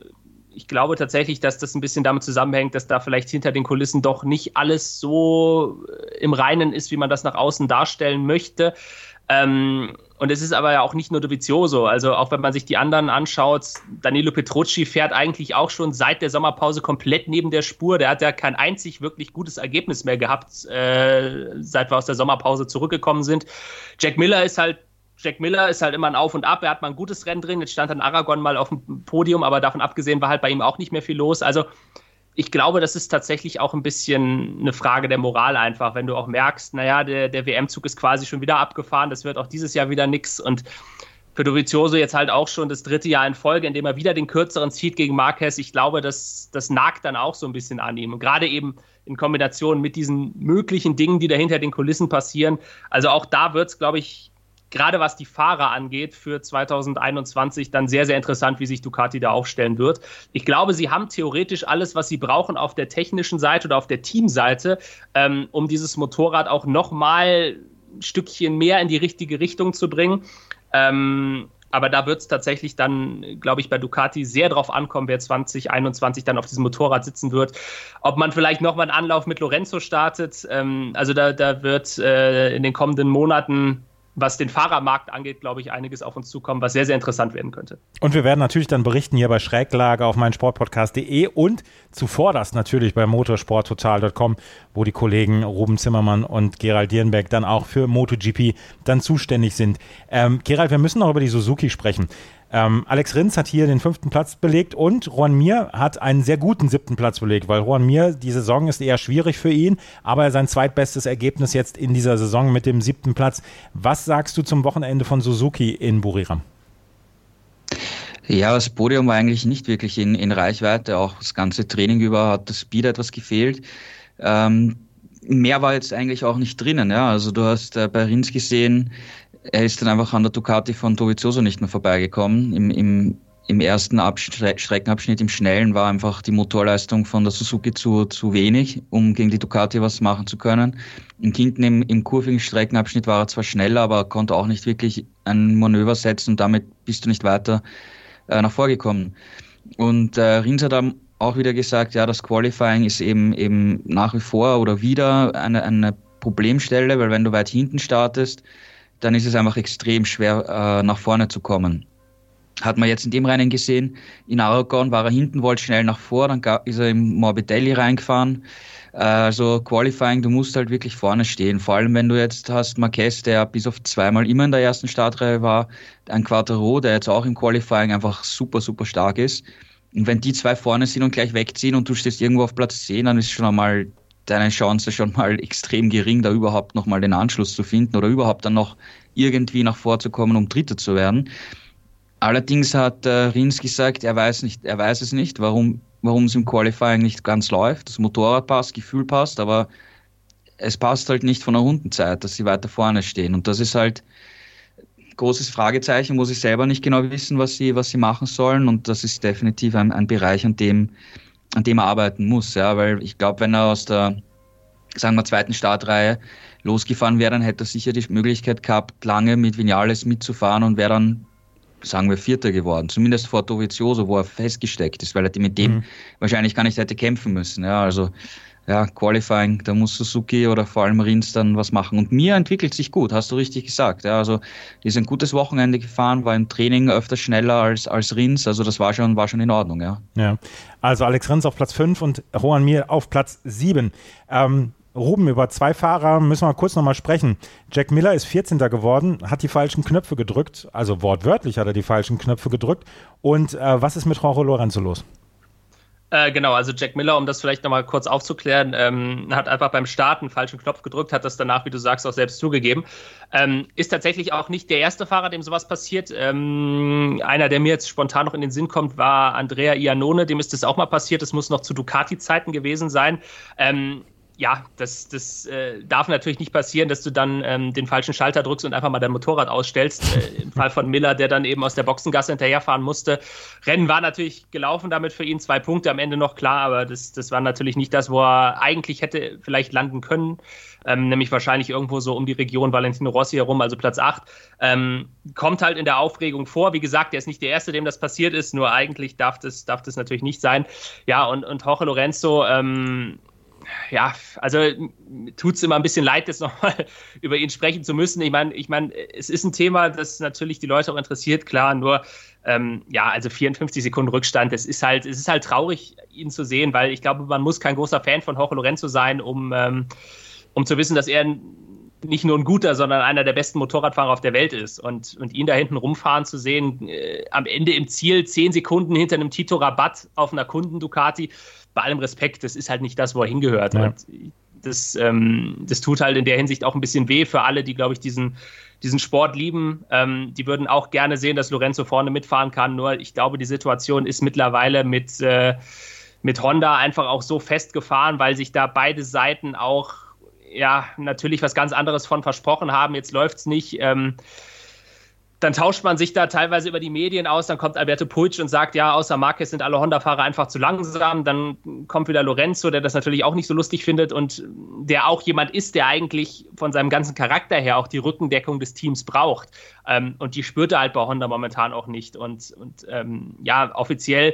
ich glaube tatsächlich, dass das ein bisschen damit zusammenhängt, dass da vielleicht hinter den Kulissen doch nicht alles so im Reinen ist, wie man das nach außen darstellen möchte. Ähm, und es ist aber ja auch nicht nur Dovizioso. Also auch wenn man sich die anderen anschaut, Danilo Petrucci fährt eigentlich auch schon seit der Sommerpause komplett neben der Spur. Der hat ja kein einzig wirklich gutes Ergebnis mehr gehabt, äh, seit wir aus der Sommerpause zurückgekommen sind. Jack Miller ist halt Jack Miller ist halt immer ein Auf und Ab. Er hat mal ein gutes Rennen drin. Jetzt stand dann Aragon mal auf dem Podium, aber davon abgesehen war halt bei ihm auch nicht mehr viel los. Also ich glaube, das ist tatsächlich auch ein bisschen eine Frage der Moral einfach, wenn du auch merkst, naja, der, der WM-Zug ist quasi schon wieder abgefahren, das wird auch dieses Jahr wieder nix und für Dovizioso jetzt halt auch schon das dritte Jahr in Folge, in dem er wieder den kürzeren zieht gegen Marquez. Ich glaube, das, das nagt dann auch so ein bisschen an ihm. Und gerade eben in Kombination mit diesen möglichen Dingen, die da hinter den Kulissen passieren. Also auch da wird es, glaube ich, gerade was die Fahrer angeht, für 2021 dann sehr, sehr interessant, wie sich Ducati da aufstellen wird. Ich glaube, sie haben theoretisch alles, was sie brauchen auf der technischen Seite oder auf der Teamseite, ähm, um dieses Motorrad auch nochmal ein Stückchen mehr in die richtige Richtung zu bringen. Ähm, aber da wird es tatsächlich dann, glaube ich, bei Ducati sehr drauf ankommen, wer 2021 dann auf diesem Motorrad sitzen wird. Ob man vielleicht nochmal einen Anlauf mit Lorenzo startet. Ähm, also da, da wird äh, in den kommenden Monaten was den Fahrermarkt angeht, glaube ich, einiges auf uns zukommen, was sehr, sehr interessant werden könnte. Und wir werden natürlich dann berichten hier bei Schräglage auf meinsportpodcast.de und zuvor das natürlich bei motorsporttotal.com, wo die Kollegen Ruben Zimmermann und Gerald Dierenberg dann auch für MotoGP dann zuständig sind. Ähm, Gerald, wir müssen noch über die Suzuki sprechen. Ähm, Alex Rins hat hier den fünften Platz belegt und Juan Mir hat einen sehr guten siebten Platz belegt, weil Juan Mir, die Saison ist eher schwierig für ihn, aber sein zweitbestes Ergebnis jetzt in dieser Saison mit dem siebten Platz. Was sagst du zum Wochenende von Suzuki in Buriram? Ja, das Podium war eigentlich nicht wirklich in, in Reichweite. Auch das ganze Training über hat das Speed etwas gefehlt. Ähm, mehr war jetzt eigentlich auch nicht drinnen. Ja. Also du hast äh, bei Rins gesehen, er ist dann einfach an der Ducati von Dovizioso nicht mehr vorbeigekommen. Im, im im ersten Abstre Streckenabschnitt im Schnellen war einfach die Motorleistung von der Suzuki zu, zu wenig, um gegen die Ducati was machen zu können. Und hinten im, im kurvigen Streckenabschnitt war er zwar schneller, aber konnte auch nicht wirklich ein Manöver setzen und damit bist du nicht weiter äh, nach vorgekommen. Und äh, Rins hat auch wieder gesagt, ja, das Qualifying ist eben eben nach wie vor oder wieder eine, eine Problemstelle, weil wenn du weit hinten startest, dann ist es einfach extrem schwer, äh, nach vorne zu kommen. Hat man jetzt in dem Rennen gesehen. In Aragon war er hinten, wollte schnell nach vor, dann ist er im Morbidelli reingefahren. Äh, also Qualifying, du musst halt wirklich vorne stehen. Vor allem, wenn du jetzt hast Marquez, der bis auf zweimal immer in der ersten Startreihe war, ein Quattro, der jetzt auch im Qualifying einfach super, super stark ist. Und wenn die zwei vorne sind und gleich wegziehen und du stehst irgendwo auf Platz 10, dann ist schon einmal deine Chance schon mal extrem gering, da überhaupt nochmal den Anschluss zu finden oder überhaupt dann noch irgendwie nach vorzukommen, um Dritter zu werden. Allerdings hat äh, Rins gesagt, er weiß nicht, er weiß es nicht, warum, warum es im Qualifying nicht ganz läuft. Das Motorrad passt, Gefühl passt, aber es passt halt nicht von der Rundenzeit, dass sie weiter vorne stehen. Und das ist halt großes Fragezeichen, wo sie selber nicht genau wissen, was sie, was sie machen sollen. Und das ist definitiv ein, ein Bereich, an dem, an dem er arbeiten muss. Ja, weil ich glaube, wenn er aus der, sagen wir, zweiten Startreihe losgefahren wäre, dann hätte er sicher die Möglichkeit gehabt, lange mit Vinales mitzufahren und wäre dann sagen wir, Vierter geworden, zumindest vor Dovizioso, wo er festgesteckt ist, weil er mit dem mhm. wahrscheinlich gar nicht hätte kämpfen müssen. Ja, also ja, Qualifying, da muss Suzuki oder vor allem Rins dann was machen. Und mir entwickelt sich gut, hast du richtig gesagt. Ja, also die sind ein gutes Wochenende gefahren, war im Training öfter schneller als, als Rins, also das war schon, war schon in Ordnung, ja. Ja, also Alex Rins auf Platz 5 und Juan Mir auf Platz 7. Ähm, Ruben, über zwei Fahrer müssen wir kurz nochmal sprechen. Jack Miller ist 14. geworden, hat die falschen Knöpfe gedrückt, also wortwörtlich hat er die falschen Knöpfe gedrückt. Und äh, was ist mit Jorge Lorenzo los? Äh, genau, also Jack Miller, um das vielleicht nochmal kurz aufzuklären, ähm, hat einfach beim Starten falschen Knopf gedrückt, hat das danach, wie du sagst, auch selbst zugegeben. Ähm, ist tatsächlich auch nicht der erste Fahrer, dem sowas passiert. Ähm, einer, der mir jetzt spontan noch in den Sinn kommt, war Andrea Iannone, dem ist das auch mal passiert. Das muss noch zu Ducati-Zeiten gewesen sein. Ja, das, das äh, darf natürlich nicht passieren, dass du dann ähm, den falschen Schalter drückst und einfach mal dein Motorrad ausstellst. Äh, Im Fall von Miller, der dann eben aus der Boxengasse hinterherfahren musste. Rennen war natürlich gelaufen damit für ihn, zwei Punkte am Ende noch klar, aber das, das war natürlich nicht das, wo er eigentlich hätte vielleicht landen können. Ähm, nämlich wahrscheinlich irgendwo so um die Region Valentino Rossi herum, also Platz 8. Ähm, kommt halt in der Aufregung vor. Wie gesagt, er ist nicht der Erste, dem das passiert ist, nur eigentlich darf das, darf das natürlich nicht sein. Ja, und, und Jorge Lorenzo, ähm, ja, also tut es immer ein bisschen leid, jetzt nochmal über ihn sprechen zu müssen. Ich meine, ich mein, es ist ein Thema, das natürlich die Leute auch interessiert, klar, nur ähm, ja, also 54 Sekunden Rückstand, es ist halt, es ist halt traurig, ihn zu sehen, weil ich glaube, man muss kein großer Fan von Jorge Lorenzo sein, um, ähm, um zu wissen, dass er nicht nur ein guter, sondern einer der besten Motorradfahrer auf der Welt ist. Und, und ihn da hinten rumfahren zu sehen, äh, am Ende im Ziel zehn Sekunden hinter einem Tito Rabatt auf einer Kunden-Ducati, bei allem Respekt, das ist halt nicht das, wo er hingehört. Ja. Und das, ähm, das tut halt in der Hinsicht auch ein bisschen weh für alle, die, glaube ich, diesen, diesen Sport lieben. Ähm, die würden auch gerne sehen, dass Lorenzo vorne mitfahren kann. Nur ich glaube, die Situation ist mittlerweile mit, äh, mit Honda einfach auch so festgefahren, weil sich da beide Seiten auch ja natürlich was ganz anderes von versprochen haben. Jetzt läuft es nicht. Ähm, dann tauscht man sich da teilweise über die Medien aus, dann kommt Alberto Puig und sagt, ja, außer Marquez sind alle Honda-Fahrer einfach zu langsam, dann kommt wieder Lorenzo, der das natürlich auch nicht so lustig findet und der auch jemand ist, der eigentlich von seinem ganzen Charakter her auch die Rückendeckung des Teams braucht ähm, und die spürt er halt bei Honda momentan auch nicht und, und ähm, ja, offiziell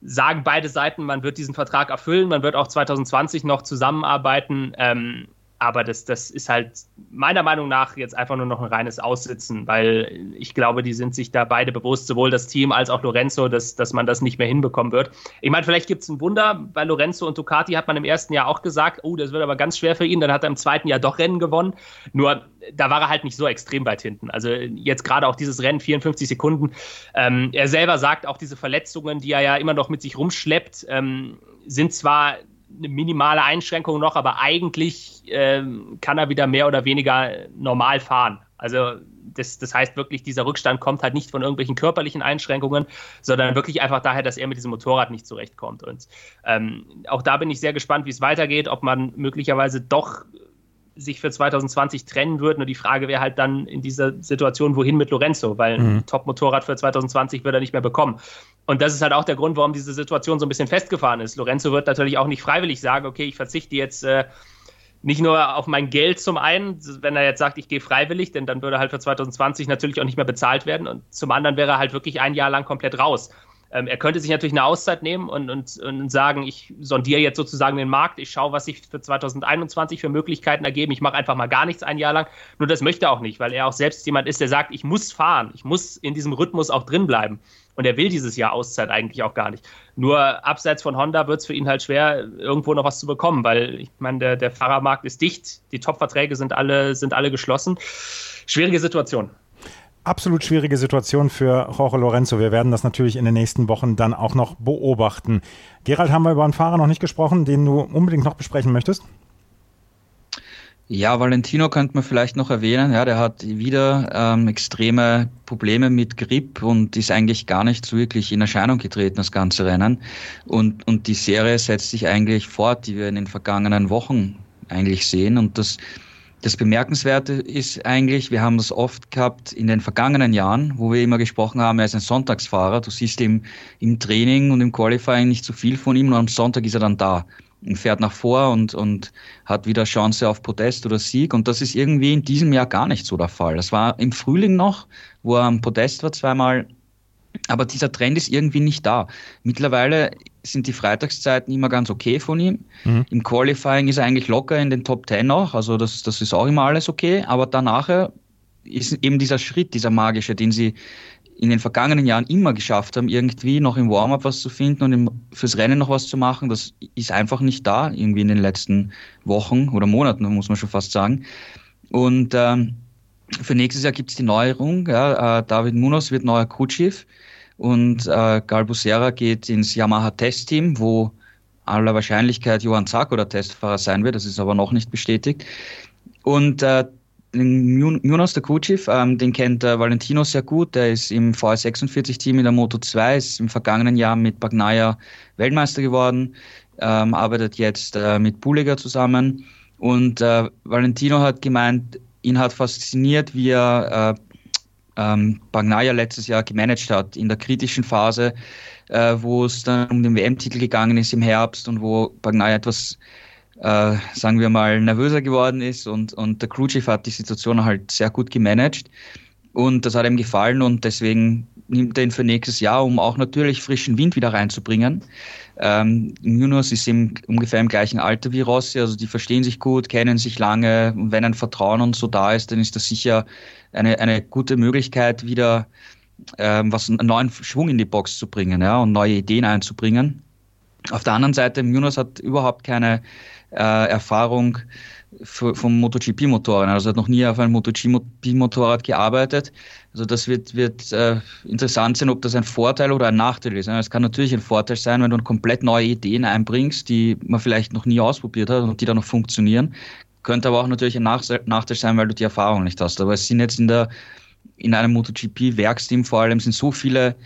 sagen beide Seiten, man wird diesen Vertrag erfüllen, man wird auch 2020 noch zusammenarbeiten. Ähm, aber das, das ist halt meiner Meinung nach jetzt einfach nur noch ein reines Aussitzen, weil ich glaube, die sind sich da beide bewusst, sowohl das Team als auch Lorenzo, dass, dass man das nicht mehr hinbekommen wird. Ich meine, vielleicht gibt es ein Wunder. Bei Lorenzo und Ducati hat man im ersten Jahr auch gesagt, oh, das wird aber ganz schwer für ihn. Dann hat er im zweiten Jahr doch Rennen gewonnen. Nur da war er halt nicht so extrem weit hinten. Also jetzt gerade auch dieses Rennen, 54 Sekunden. Ähm, er selber sagt auch, diese Verletzungen, die er ja immer noch mit sich rumschleppt, ähm, sind zwar eine minimale Einschränkung noch, aber eigentlich ähm, kann er wieder mehr oder weniger normal fahren. Also das, das heißt wirklich, dieser Rückstand kommt halt nicht von irgendwelchen körperlichen Einschränkungen, sondern wirklich einfach daher, dass er mit diesem Motorrad nicht zurechtkommt. Und ähm, auch da bin ich sehr gespannt, wie es weitergeht, ob man möglicherweise doch sich für 2020 trennen würden. Und die Frage wäre halt dann in dieser Situation, wohin mit Lorenzo, weil ein mhm. Top-Motorrad für 2020 wird er nicht mehr bekommen. Und das ist halt auch der Grund, warum diese Situation so ein bisschen festgefahren ist. Lorenzo wird natürlich auch nicht freiwillig sagen, okay, ich verzichte jetzt äh, nicht nur auf mein Geld zum einen, wenn er jetzt sagt, ich gehe freiwillig, denn dann würde er halt für 2020 natürlich auch nicht mehr bezahlt werden. Und zum anderen wäre er halt wirklich ein Jahr lang komplett raus. Ähm, er könnte sich natürlich eine Auszeit nehmen und, und, und sagen, ich sondiere jetzt sozusagen den Markt, ich schaue, was sich für 2021 für Möglichkeiten ergeben, ich mache einfach mal gar nichts ein Jahr lang. Nur das möchte er auch nicht, weil er auch selbst jemand ist, der sagt, ich muss fahren, ich muss in diesem Rhythmus auch drin bleiben. Und er will dieses Jahr Auszeit eigentlich auch gar nicht. Nur abseits von Honda wird es für ihn halt schwer, irgendwo noch was zu bekommen, weil ich meine, der, der Fahrermarkt ist dicht, die Top-Verträge sind alle, sind alle geschlossen. Schwierige Situation absolut schwierige Situation für Jorge Lorenzo. Wir werden das natürlich in den nächsten Wochen dann auch noch beobachten. Gerald, haben wir über einen Fahrer noch nicht gesprochen, den du unbedingt noch besprechen möchtest? Ja, Valentino könnte man vielleicht noch erwähnen. Ja, der hat wieder ähm, extreme Probleme mit Grip und ist eigentlich gar nicht so wirklich in Erscheinung getreten, das ganze Rennen. Und, und die Serie setzt sich eigentlich fort, die wir in den vergangenen Wochen eigentlich sehen. Und das das Bemerkenswerte ist eigentlich, wir haben das oft gehabt in den vergangenen Jahren, wo wir immer gesprochen haben, er ist ein Sonntagsfahrer. Du siehst im, im Training und im Qualifying nicht so viel von ihm, nur am Sonntag ist er dann da und fährt nach vor und, und hat wieder Chance auf Podest oder Sieg. Und das ist irgendwie in diesem Jahr gar nicht so der Fall. Das war im Frühling noch, wo er am Podest war zweimal aber dieser Trend ist irgendwie nicht da. Mittlerweile sind die Freitagszeiten immer ganz okay von ihm. Mhm. Im Qualifying ist er eigentlich locker in den Top 10 auch, also das, das ist auch immer alles okay. Aber danach ist eben dieser Schritt, dieser magische, den sie in den vergangenen Jahren immer geschafft haben, irgendwie noch im Warm-up was zu finden und im, fürs Rennen noch was zu machen, das ist einfach nicht da, irgendwie in den letzten Wochen oder Monaten, muss man schon fast sagen. Und ähm, für nächstes Jahr gibt es die Neuerung. Ja, äh, David Munoz wird neuer Crewchief und äh, Galbusera geht ins Yamaha Testteam, wo aller Wahrscheinlichkeit Johann Zack oder Testfahrer sein wird. Das ist aber noch nicht bestätigt. Und äh, der Crewchief, ähm, den kennt äh, Valentino sehr gut. Der ist im VS46-Team in der Moto 2, ist im vergangenen Jahr mit Bagnaia Weltmeister geworden, ähm, arbeitet jetzt äh, mit Bulliger zusammen. Und äh, Valentino hat gemeint, ihn hat fasziniert, wie er äh, ähm, Bagnaia letztes Jahr gemanagt hat in der kritischen Phase, äh, wo es dann um den WM-Titel gegangen ist im Herbst und wo Bagnaia etwas, äh, sagen wir mal, nervöser geworden ist und, und der Crewchief hat die Situation halt sehr gut gemanagt und das hat ihm gefallen und deswegen nimmt er ihn für nächstes Jahr, um auch natürlich frischen Wind wieder reinzubringen. Ähm, Munoz ist im, ungefähr im gleichen Alter wie Rossi, also die verstehen sich gut, kennen sich lange und wenn ein Vertrauen und so da ist, dann ist das sicher eine, eine gute Möglichkeit, wieder ähm, was einen neuen Schwung in die Box zu bringen ja, und neue Ideen einzubringen. Auf der anderen Seite, Munoz hat überhaupt keine äh, Erfahrung vom MotoGP-Motorrad. Also hat noch nie auf einem MotoGP-Motorrad gearbeitet. Also das wird, wird äh, interessant sein, ob das ein Vorteil oder ein Nachteil ist. Es kann natürlich ein Vorteil sein, wenn du komplett neue Ideen einbringst, die man vielleicht noch nie ausprobiert hat und die dann noch funktionieren. Könnte aber auch natürlich ein Nachteil sein, weil du die Erfahrung nicht hast. Aber es sind jetzt in der in einem MotoGP-Werksteam vor allem sind so viele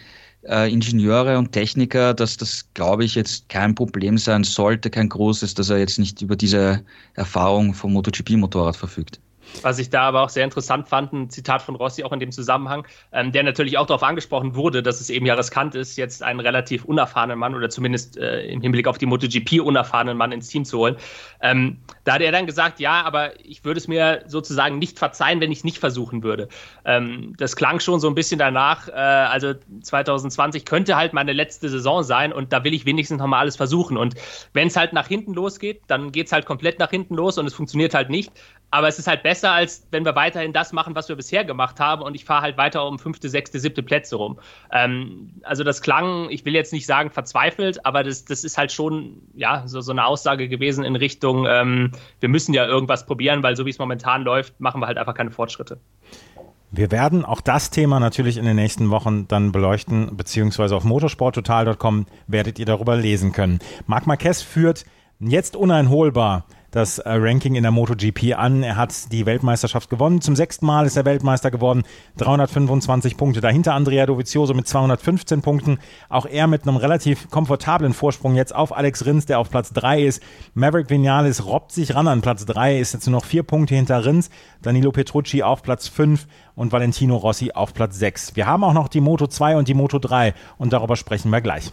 äh, Ingenieure und Techniker, dass das, glaube ich, jetzt kein Problem sein sollte, kein großes, dass er jetzt nicht über diese Erfahrung vom MotoGP-Motorrad verfügt. Was ich da aber auch sehr interessant fand, ein Zitat von Rossi auch in dem Zusammenhang, ähm, der natürlich auch darauf angesprochen wurde, dass es eben ja riskant ist, jetzt einen relativ unerfahrenen Mann oder zumindest äh, im Hinblick auf die MotoGP unerfahrenen Mann ins Team zu holen. Ähm, da hat er dann gesagt, ja, aber ich würde es mir sozusagen nicht verzeihen, wenn ich es nicht versuchen würde. Ähm, das klang schon so ein bisschen danach, äh, also 2020 könnte halt meine letzte Saison sein und da will ich wenigstens nochmal alles versuchen. Und wenn es halt nach hinten losgeht, dann geht es halt komplett nach hinten los und es funktioniert halt nicht. Aber es ist halt besser, als wenn wir weiterhin das machen, was wir bisher gemacht haben und ich fahre halt weiter um fünfte, sechste, siebte Plätze rum. Ähm, also das klang, ich will jetzt nicht sagen verzweifelt, aber das, das ist halt schon ja, so, so eine Aussage gewesen in Richtung, ähm, wir müssen ja irgendwas probieren, weil so wie es momentan läuft, machen wir halt einfach keine Fortschritte. Wir werden auch das Thema natürlich in den nächsten Wochen dann beleuchten, beziehungsweise auf motorsporttotal.com werdet ihr darüber lesen können. Marc Marquez führt jetzt uneinholbar das äh, Ranking in der MotoGP an. Er hat die Weltmeisterschaft gewonnen. Zum sechsten Mal ist er Weltmeister geworden. 325 Punkte. Dahinter Andrea Dovizioso mit 215 Punkten. Auch er mit einem relativ komfortablen Vorsprung jetzt auf Alex Rins, der auf Platz 3 ist. Maverick Vinales robbt sich ran an Platz 3, ist jetzt nur noch vier Punkte hinter Rins. Danilo Petrucci auf Platz 5 und Valentino Rossi auf Platz 6. Wir haben auch noch die Moto 2 und die Moto 3 und darüber sprechen wir gleich.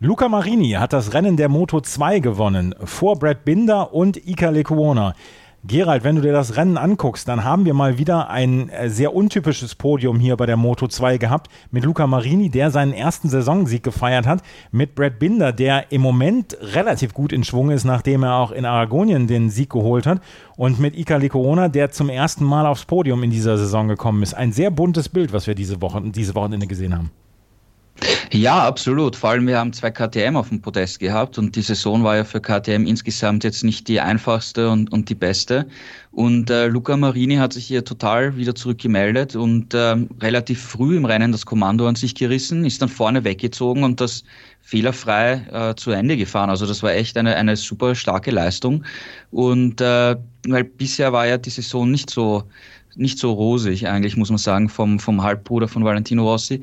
Luca Marini hat das Rennen der Moto 2 gewonnen, vor Brad Binder und Ika Lekuona. Gerald, wenn du dir das Rennen anguckst, dann haben wir mal wieder ein äh, sehr untypisches Podium hier bei der Moto 2 gehabt mit Luca Marini, der seinen ersten Saisonsieg gefeiert hat, mit Brad Binder, der im Moment relativ gut in Schwung ist, nachdem er auch in Aragonien den Sieg geholt hat und mit Ika Likuona, der zum ersten Mal aufs Podium in dieser Saison gekommen ist. Ein sehr buntes Bild, was wir diese Woche, diese Wochenende gesehen haben. Ja, absolut. Vor allem wir haben zwei KTM auf dem Podest gehabt und die Saison war ja für KTM insgesamt jetzt nicht die einfachste und, und die beste. Und äh, Luca Marini hat sich hier total wieder zurückgemeldet und äh, relativ früh im Rennen das Kommando an sich gerissen, ist dann vorne weggezogen und das fehlerfrei äh, zu Ende gefahren. Also das war echt eine, eine super starke Leistung. Und äh, weil bisher war ja die Saison nicht so nicht so rosig eigentlich, muss man sagen, vom, vom Halbbruder von Valentino Rossi,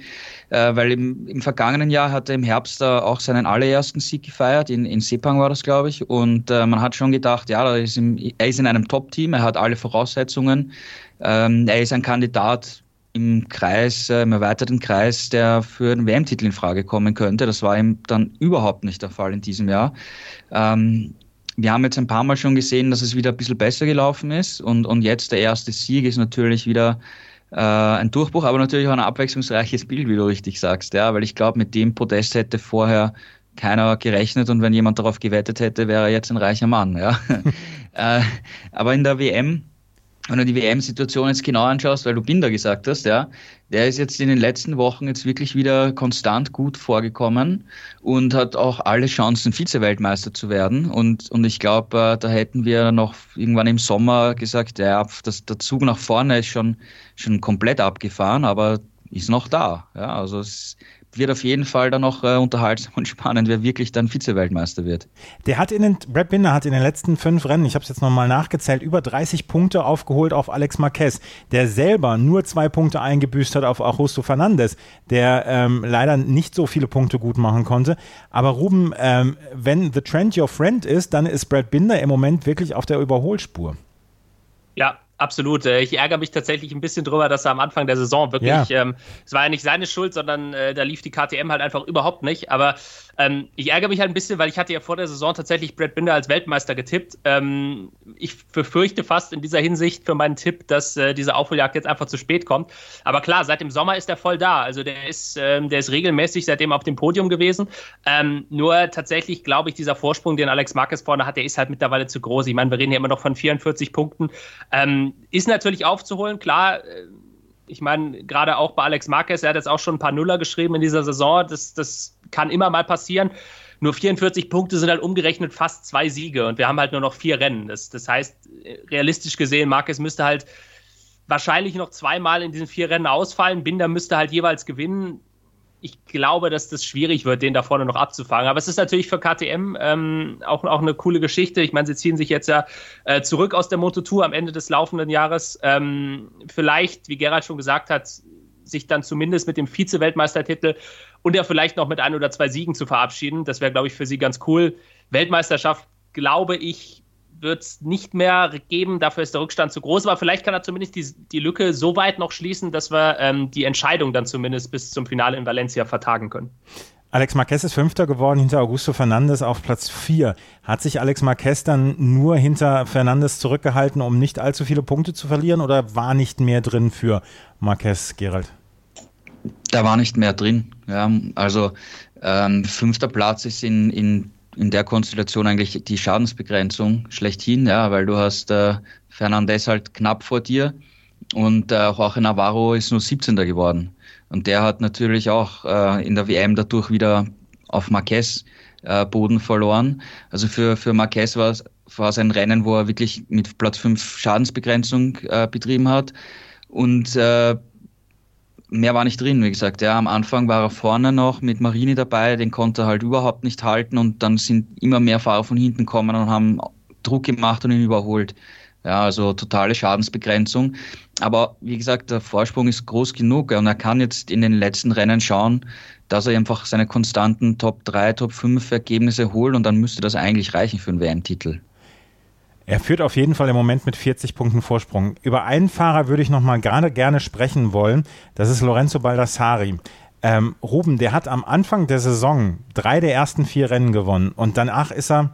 äh, weil im, im vergangenen Jahr hat er im Herbst äh, auch seinen allerersten Sieg gefeiert, in, in Sepang war das, glaube ich, und äh, man hat schon gedacht, ja, er ist, im, er ist in einem Top-Team, er hat alle Voraussetzungen, ähm, er ist ein Kandidat im Kreis, äh, im erweiterten Kreis, der für einen WM-Titel in Frage kommen könnte. Das war ihm dann überhaupt nicht der Fall in diesem Jahr. Ähm, wir haben jetzt ein paar Mal schon gesehen, dass es wieder ein bisschen besser gelaufen ist und, und jetzt der erste Sieg ist natürlich wieder äh, ein Durchbruch, aber natürlich auch ein abwechslungsreiches Bild, wie du richtig sagst, ja, weil ich glaube, mit dem Podest hätte vorher keiner gerechnet und wenn jemand darauf gewettet hätte, wäre er jetzt ein reicher Mann, ja. äh, aber in der WM wenn du die WM-Situation jetzt genau anschaust, weil du Binder gesagt hast, ja, der ist jetzt in den letzten Wochen jetzt wirklich wieder konstant gut vorgekommen und hat auch alle Chancen, Vize-Weltmeister zu werden. Und, und ich glaube, äh, da hätten wir noch irgendwann im Sommer gesagt, ja, das, der Zug nach vorne ist schon, schon komplett abgefahren, aber ist noch da. Ja, also es wird auf jeden Fall dann noch äh, unterhaltsam und spannend, wer wirklich dann Vize-Weltmeister wird. Der hat in den, Brad Binder hat in den letzten fünf Rennen, ich habe es jetzt nochmal nachgezählt, über 30 Punkte aufgeholt auf Alex Marquez, der selber nur zwei Punkte eingebüßt hat auf Augusto Fernandes, der ähm, leider nicht so viele Punkte gut machen konnte. Aber Ruben, ähm, wenn The Trend Your Friend ist, dann ist Brad Binder im Moment wirklich auf der Überholspur. Ja, Absolut. Äh, ich ärgere mich tatsächlich ein bisschen drüber, dass er am Anfang der Saison wirklich, ja. ähm, es war ja nicht seine Schuld, sondern äh, da lief die KTM halt einfach überhaupt nicht. Aber ähm, ich ärgere mich halt ein bisschen, weil ich hatte ja vor der Saison tatsächlich Brad Binder als Weltmeister getippt. Ähm, ich befürchte fast in dieser Hinsicht für meinen Tipp, dass äh, diese Aufholjagd jetzt einfach zu spät kommt. Aber klar, seit dem Sommer ist er voll da. Also der ist, ähm, der ist regelmäßig seitdem auf dem Podium gewesen. Ähm, nur tatsächlich glaube ich, dieser Vorsprung, den Alex Marquez vorne hat, der ist halt mittlerweile zu groß. Ich meine, wir reden ja immer noch von 44 Punkten. Ähm, ist natürlich aufzuholen, klar. Äh, ich meine, gerade auch bei Alex Marquez, er hat jetzt auch schon ein paar Nuller geschrieben in dieser Saison. Das, das kann immer mal passieren. Nur 44 Punkte sind halt umgerechnet fast zwei Siege und wir haben halt nur noch vier Rennen. Das, das heißt, realistisch gesehen, Marquez müsste halt wahrscheinlich noch zweimal in diesen vier Rennen ausfallen. Binder müsste halt jeweils gewinnen ich glaube, dass das schwierig wird, den da vorne noch abzufangen. Aber es ist natürlich für KTM ähm, auch, auch eine coole Geschichte. Ich meine, sie ziehen sich jetzt ja äh, zurück aus der Moto2 am Ende des laufenden Jahres. Ähm, vielleicht, wie Gerald schon gesagt hat, sich dann zumindest mit dem Vize-Weltmeistertitel und ja vielleicht noch mit ein oder zwei Siegen zu verabschieden. Das wäre, glaube ich, für sie ganz cool. Weltmeisterschaft, glaube ich, wird es nicht mehr geben. Dafür ist der Rückstand zu groß. Aber vielleicht kann er zumindest die, die Lücke so weit noch schließen, dass wir ähm, die Entscheidung dann zumindest bis zum Finale in Valencia vertagen können. Alex Marquez ist Fünfter geworden hinter Augusto Fernandes auf Platz 4. Hat sich Alex Marquez dann nur hinter Fernandes zurückgehalten, um nicht allzu viele Punkte zu verlieren oder war nicht mehr drin für Marquez, Gerald? Da war nicht mehr drin. Ja, also ähm, fünfter Platz ist in, in in der Konstellation eigentlich die Schadensbegrenzung schlechthin, ja, weil du hast äh, Fernandez halt knapp vor dir und äh, Jorge Navarro ist nur 17. geworden. Und der hat natürlich auch äh, in der WM dadurch wieder auf Marquez äh, Boden verloren. Also für, für Marquez war es ein Rennen, wo er wirklich mit Platz 5 Schadensbegrenzung äh, betrieben hat. Und äh, mehr war nicht drin, wie gesagt. Ja, am Anfang war er vorne noch mit Marini dabei, den konnte er halt überhaupt nicht halten und dann sind immer mehr Fahrer von hinten gekommen und haben Druck gemacht und ihn überholt. Ja, also totale Schadensbegrenzung. Aber wie gesagt, der Vorsprung ist groß genug und er kann jetzt in den letzten Rennen schauen, dass er einfach seine konstanten Top 3, Top 5 Ergebnisse holt und dann müsste das eigentlich reichen für einen WM-Titel. Er führt auf jeden Fall im Moment mit 40 Punkten Vorsprung. Über einen Fahrer würde ich noch mal gerade gerne sprechen wollen. Das ist Lorenzo Baldassari. Ähm, Ruben, der hat am Anfang der Saison drei der ersten vier Rennen gewonnen und danach ist er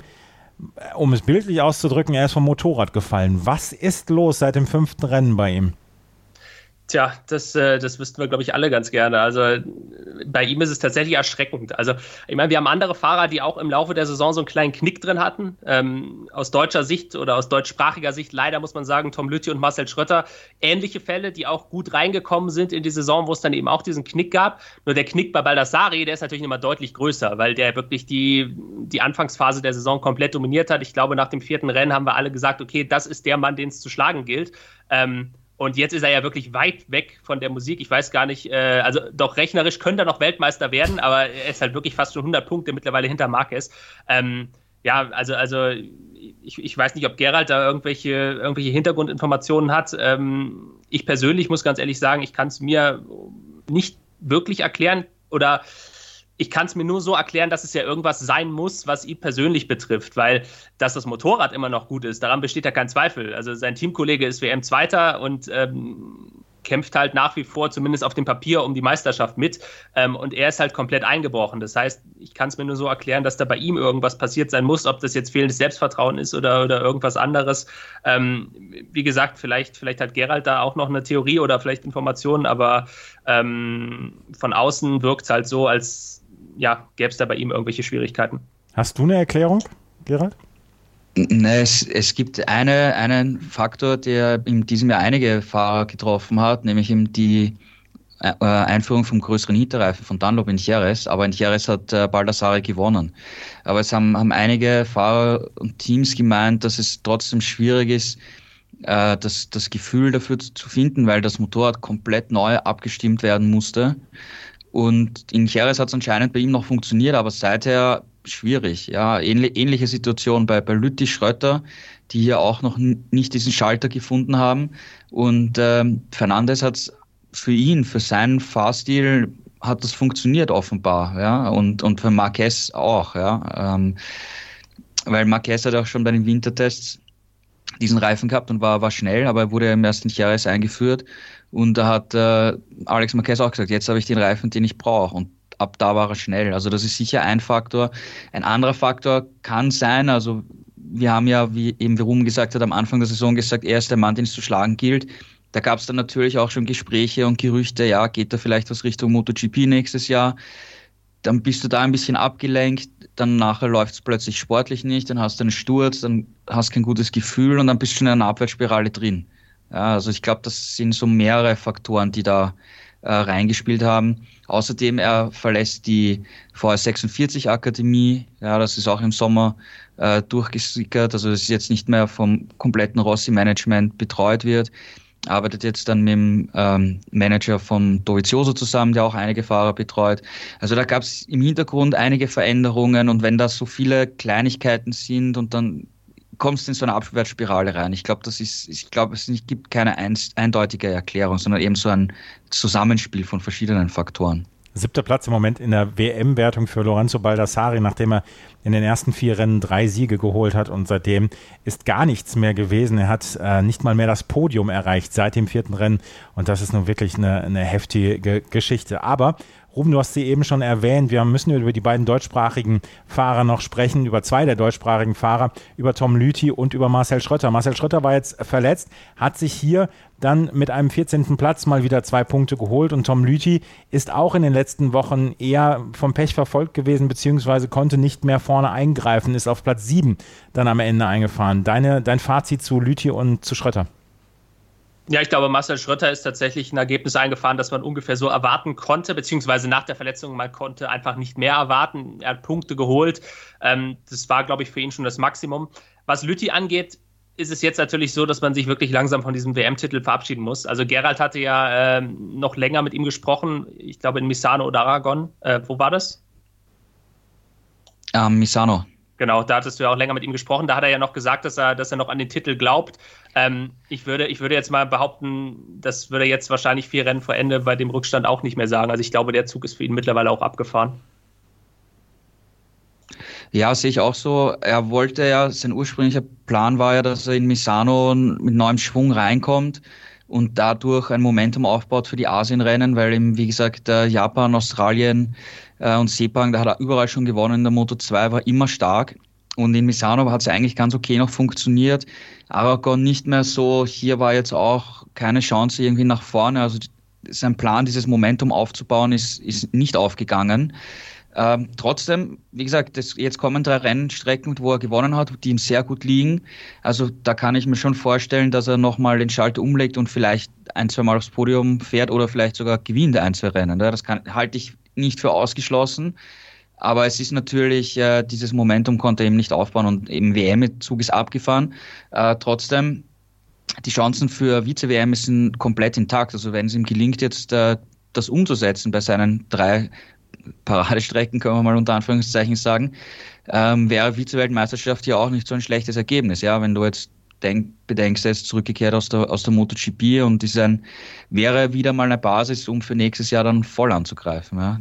um es bildlich auszudrücken, er ist vom Motorrad gefallen. Was ist los seit dem fünften Rennen bei ihm? Tja, das, äh, das wüssten wir, glaube ich, alle ganz gerne. Also bei ihm ist es tatsächlich erschreckend. Also ich meine, wir haben andere Fahrer, die auch im Laufe der Saison so einen kleinen Knick drin hatten. Ähm, aus deutscher Sicht oder aus deutschsprachiger Sicht leider muss man sagen, Tom Lütti und Marcel Schrötter, ähnliche Fälle, die auch gut reingekommen sind in die Saison, wo es dann eben auch diesen Knick gab. Nur der Knick bei Baldassari, der ist natürlich immer deutlich größer, weil der wirklich die, die Anfangsphase der Saison komplett dominiert hat. Ich glaube, nach dem vierten Rennen haben wir alle gesagt, okay, das ist der Mann, den es zu schlagen gilt. Ähm, und jetzt ist er ja wirklich weit weg von der Musik. Ich weiß gar nicht, äh, also doch rechnerisch könnte er noch Weltmeister werden, aber er ist halt wirklich fast schon 100 Punkte mittlerweile hinter Marquez. Ähm, ja, also, also ich, ich weiß nicht, ob Gerald da irgendwelche, irgendwelche Hintergrundinformationen hat. Ähm, ich persönlich muss ganz ehrlich sagen, ich kann es mir nicht wirklich erklären oder ich kann es mir nur so erklären, dass es ja irgendwas sein muss, was ihn persönlich betrifft, weil dass das Motorrad immer noch gut ist, daran besteht ja kein Zweifel. Also sein Teamkollege ist WM-Zweiter und ähm, kämpft halt nach wie vor, zumindest auf dem Papier, um die Meisterschaft mit. Ähm, und er ist halt komplett eingebrochen. Das heißt, ich kann es mir nur so erklären, dass da bei ihm irgendwas passiert sein muss, ob das jetzt fehlendes Selbstvertrauen ist oder, oder irgendwas anderes. Ähm, wie gesagt, vielleicht, vielleicht hat Gerald da auch noch eine Theorie oder vielleicht Informationen, aber ähm, von außen wirkt es halt so, als ja, gäbe es da bei ihm irgendwelche Schwierigkeiten. Hast du eine Erklärung, Gerald? Ne, es, es gibt eine, einen Faktor, der in diesem Jahr einige Fahrer getroffen hat, nämlich eben die äh, Einführung vom größeren Hinterreifen von Dunlop in Jerez. Aber in Jerez hat äh, Baldassare gewonnen. Aber es haben, haben einige Fahrer und Teams gemeint, dass es trotzdem schwierig ist, äh, das, das Gefühl dafür zu, zu finden, weil das Motorrad komplett neu abgestimmt werden musste. Und in Jerez hat es anscheinend bei ihm noch funktioniert, aber seither schwierig. Ja, ähnliche Situation bei, bei Lütti Schröter, die hier auch noch nicht diesen Schalter gefunden haben. Und ähm, Fernandes hat es für ihn, für seinen Fahrstil hat das funktioniert offenbar, ja, und, und für Marquez auch, ja, ähm, weil Marquez hat auch schon bei den Wintertests diesen Reifen gehabt und war, war schnell, aber er wurde im ersten Jahres eingeführt und da hat äh, Alex Marquez auch gesagt, jetzt habe ich den Reifen, den ich brauche. Und ab da war er schnell. Also das ist sicher ein Faktor. Ein anderer Faktor kann sein, also wir haben ja, wie eben Verum gesagt hat, am Anfang der Saison gesagt, er ist der Mann, den es zu schlagen gilt. Da gab es dann natürlich auch schon Gespräche und Gerüchte, ja, geht da vielleicht was Richtung MotoGP nächstes Jahr. Dann bist du da ein bisschen abgelenkt, dann nachher läuft es plötzlich sportlich nicht, dann hast du einen Sturz, dann hast du kein gutes Gefühl und dann bist du schon in einer Abwärtsspirale drin. Ja, also ich glaube, das sind so mehrere Faktoren, die da äh, reingespielt haben. Außerdem, er verlässt die VS46 Akademie. Ja, das ist auch im Sommer äh, durchgesickert. Also das ist jetzt nicht mehr vom kompletten Rossi-Management betreut wird. Arbeitet jetzt dann mit dem ähm, Manager von Dovizioso zusammen, der auch einige Fahrer betreut. Also da gab es im Hintergrund einige Veränderungen und wenn das so viele Kleinigkeiten sind und dann kommst in so eine Abwärtsspirale rein. Ich glaube, das ist, ich glaube, es gibt keine eindeutige Erklärung, sondern eben so ein Zusammenspiel von verschiedenen Faktoren. Siebter Platz im Moment in der WM-Wertung für Lorenzo Baldassari, nachdem er in den ersten vier Rennen drei Siege geholt hat und seitdem ist gar nichts mehr gewesen. Er hat äh, nicht mal mehr das Podium erreicht seit dem vierten Rennen und das ist nun wirklich eine, eine heftige Geschichte. Aber Ruben, du hast sie eben schon erwähnt. Wir müssen über die beiden deutschsprachigen Fahrer noch sprechen, über zwei der deutschsprachigen Fahrer, über Tom Lüthi und über Marcel Schröter. Marcel Schröter war jetzt verletzt, hat sich hier dann mit einem 14. Platz mal wieder zwei Punkte geholt und Tom Lüthi ist auch in den letzten Wochen eher vom Pech verfolgt gewesen, beziehungsweise konnte nicht mehr vorne eingreifen, ist auf Platz 7 dann am Ende eingefahren. Deine, dein Fazit zu Lüthi und zu Schröter? Ja, ich glaube, Marcel Schröter ist tatsächlich ein Ergebnis eingefahren, das man ungefähr so erwarten konnte, beziehungsweise nach der Verletzung, man konnte einfach nicht mehr erwarten. Er hat Punkte geholt. Ähm, das war, glaube ich, für ihn schon das Maximum. Was Lütti angeht, ist es jetzt natürlich so, dass man sich wirklich langsam von diesem WM-Titel verabschieden muss. Also Gerald hatte ja äh, noch länger mit ihm gesprochen, ich glaube in Misano oder Aragon. Äh, wo war das? Ähm, Misano. Genau, da hattest du ja auch länger mit ihm gesprochen. Da hat er ja noch gesagt, dass er, dass er noch an den Titel glaubt. Ähm, ich, würde, ich würde jetzt mal behaupten, das würde er jetzt wahrscheinlich vier Rennen vor Ende bei dem Rückstand auch nicht mehr sagen. Also ich glaube, der Zug ist für ihn mittlerweile auch abgefahren. Ja, sehe ich auch so. Er wollte ja, sein ursprünglicher Plan war ja, dass er in Misano mit neuem Schwung reinkommt und dadurch ein Momentum aufbaut für die Asienrennen, weil eben, wie gesagt, Japan, Australien, äh, und Sepang, da hat er überall schon gewonnen in der Moto 2, war immer stark. Und in Misano hat es eigentlich ganz okay noch funktioniert. Aragon nicht mehr so. Hier war jetzt auch keine Chance irgendwie nach vorne. Also sein Plan, dieses Momentum aufzubauen, ist, ist nicht aufgegangen. Ähm, trotzdem, wie gesagt, das, jetzt kommen drei Rennstrecken, wo er gewonnen hat, die ihm sehr gut liegen. Also da kann ich mir schon vorstellen, dass er nochmal den Schalter umlegt und vielleicht ein, zwei Mal aufs Podium fährt oder vielleicht sogar gewinnt ein, zwei Rennen. Das kann, halte ich nicht für ausgeschlossen. Aber es ist natürlich, äh, dieses Momentum konnte er eben nicht aufbauen und eben WM-Zug ist abgefahren. Äh, trotzdem, die Chancen für Vize-WM sind komplett intakt. Also wenn es ihm gelingt, jetzt äh, das umzusetzen bei seinen drei Paradestrecken, können wir mal unter Anführungszeichen sagen, ähm, wäre Vize-Weltmeisterschaft ja auch nicht so ein schlechtes Ergebnis. Ja, wenn du jetzt denk, bedenkst, er ist zurückgekehrt aus der, aus der MotoGP und ist ein, wäre wieder mal eine Basis, um für nächstes Jahr dann voll anzugreifen. Ja.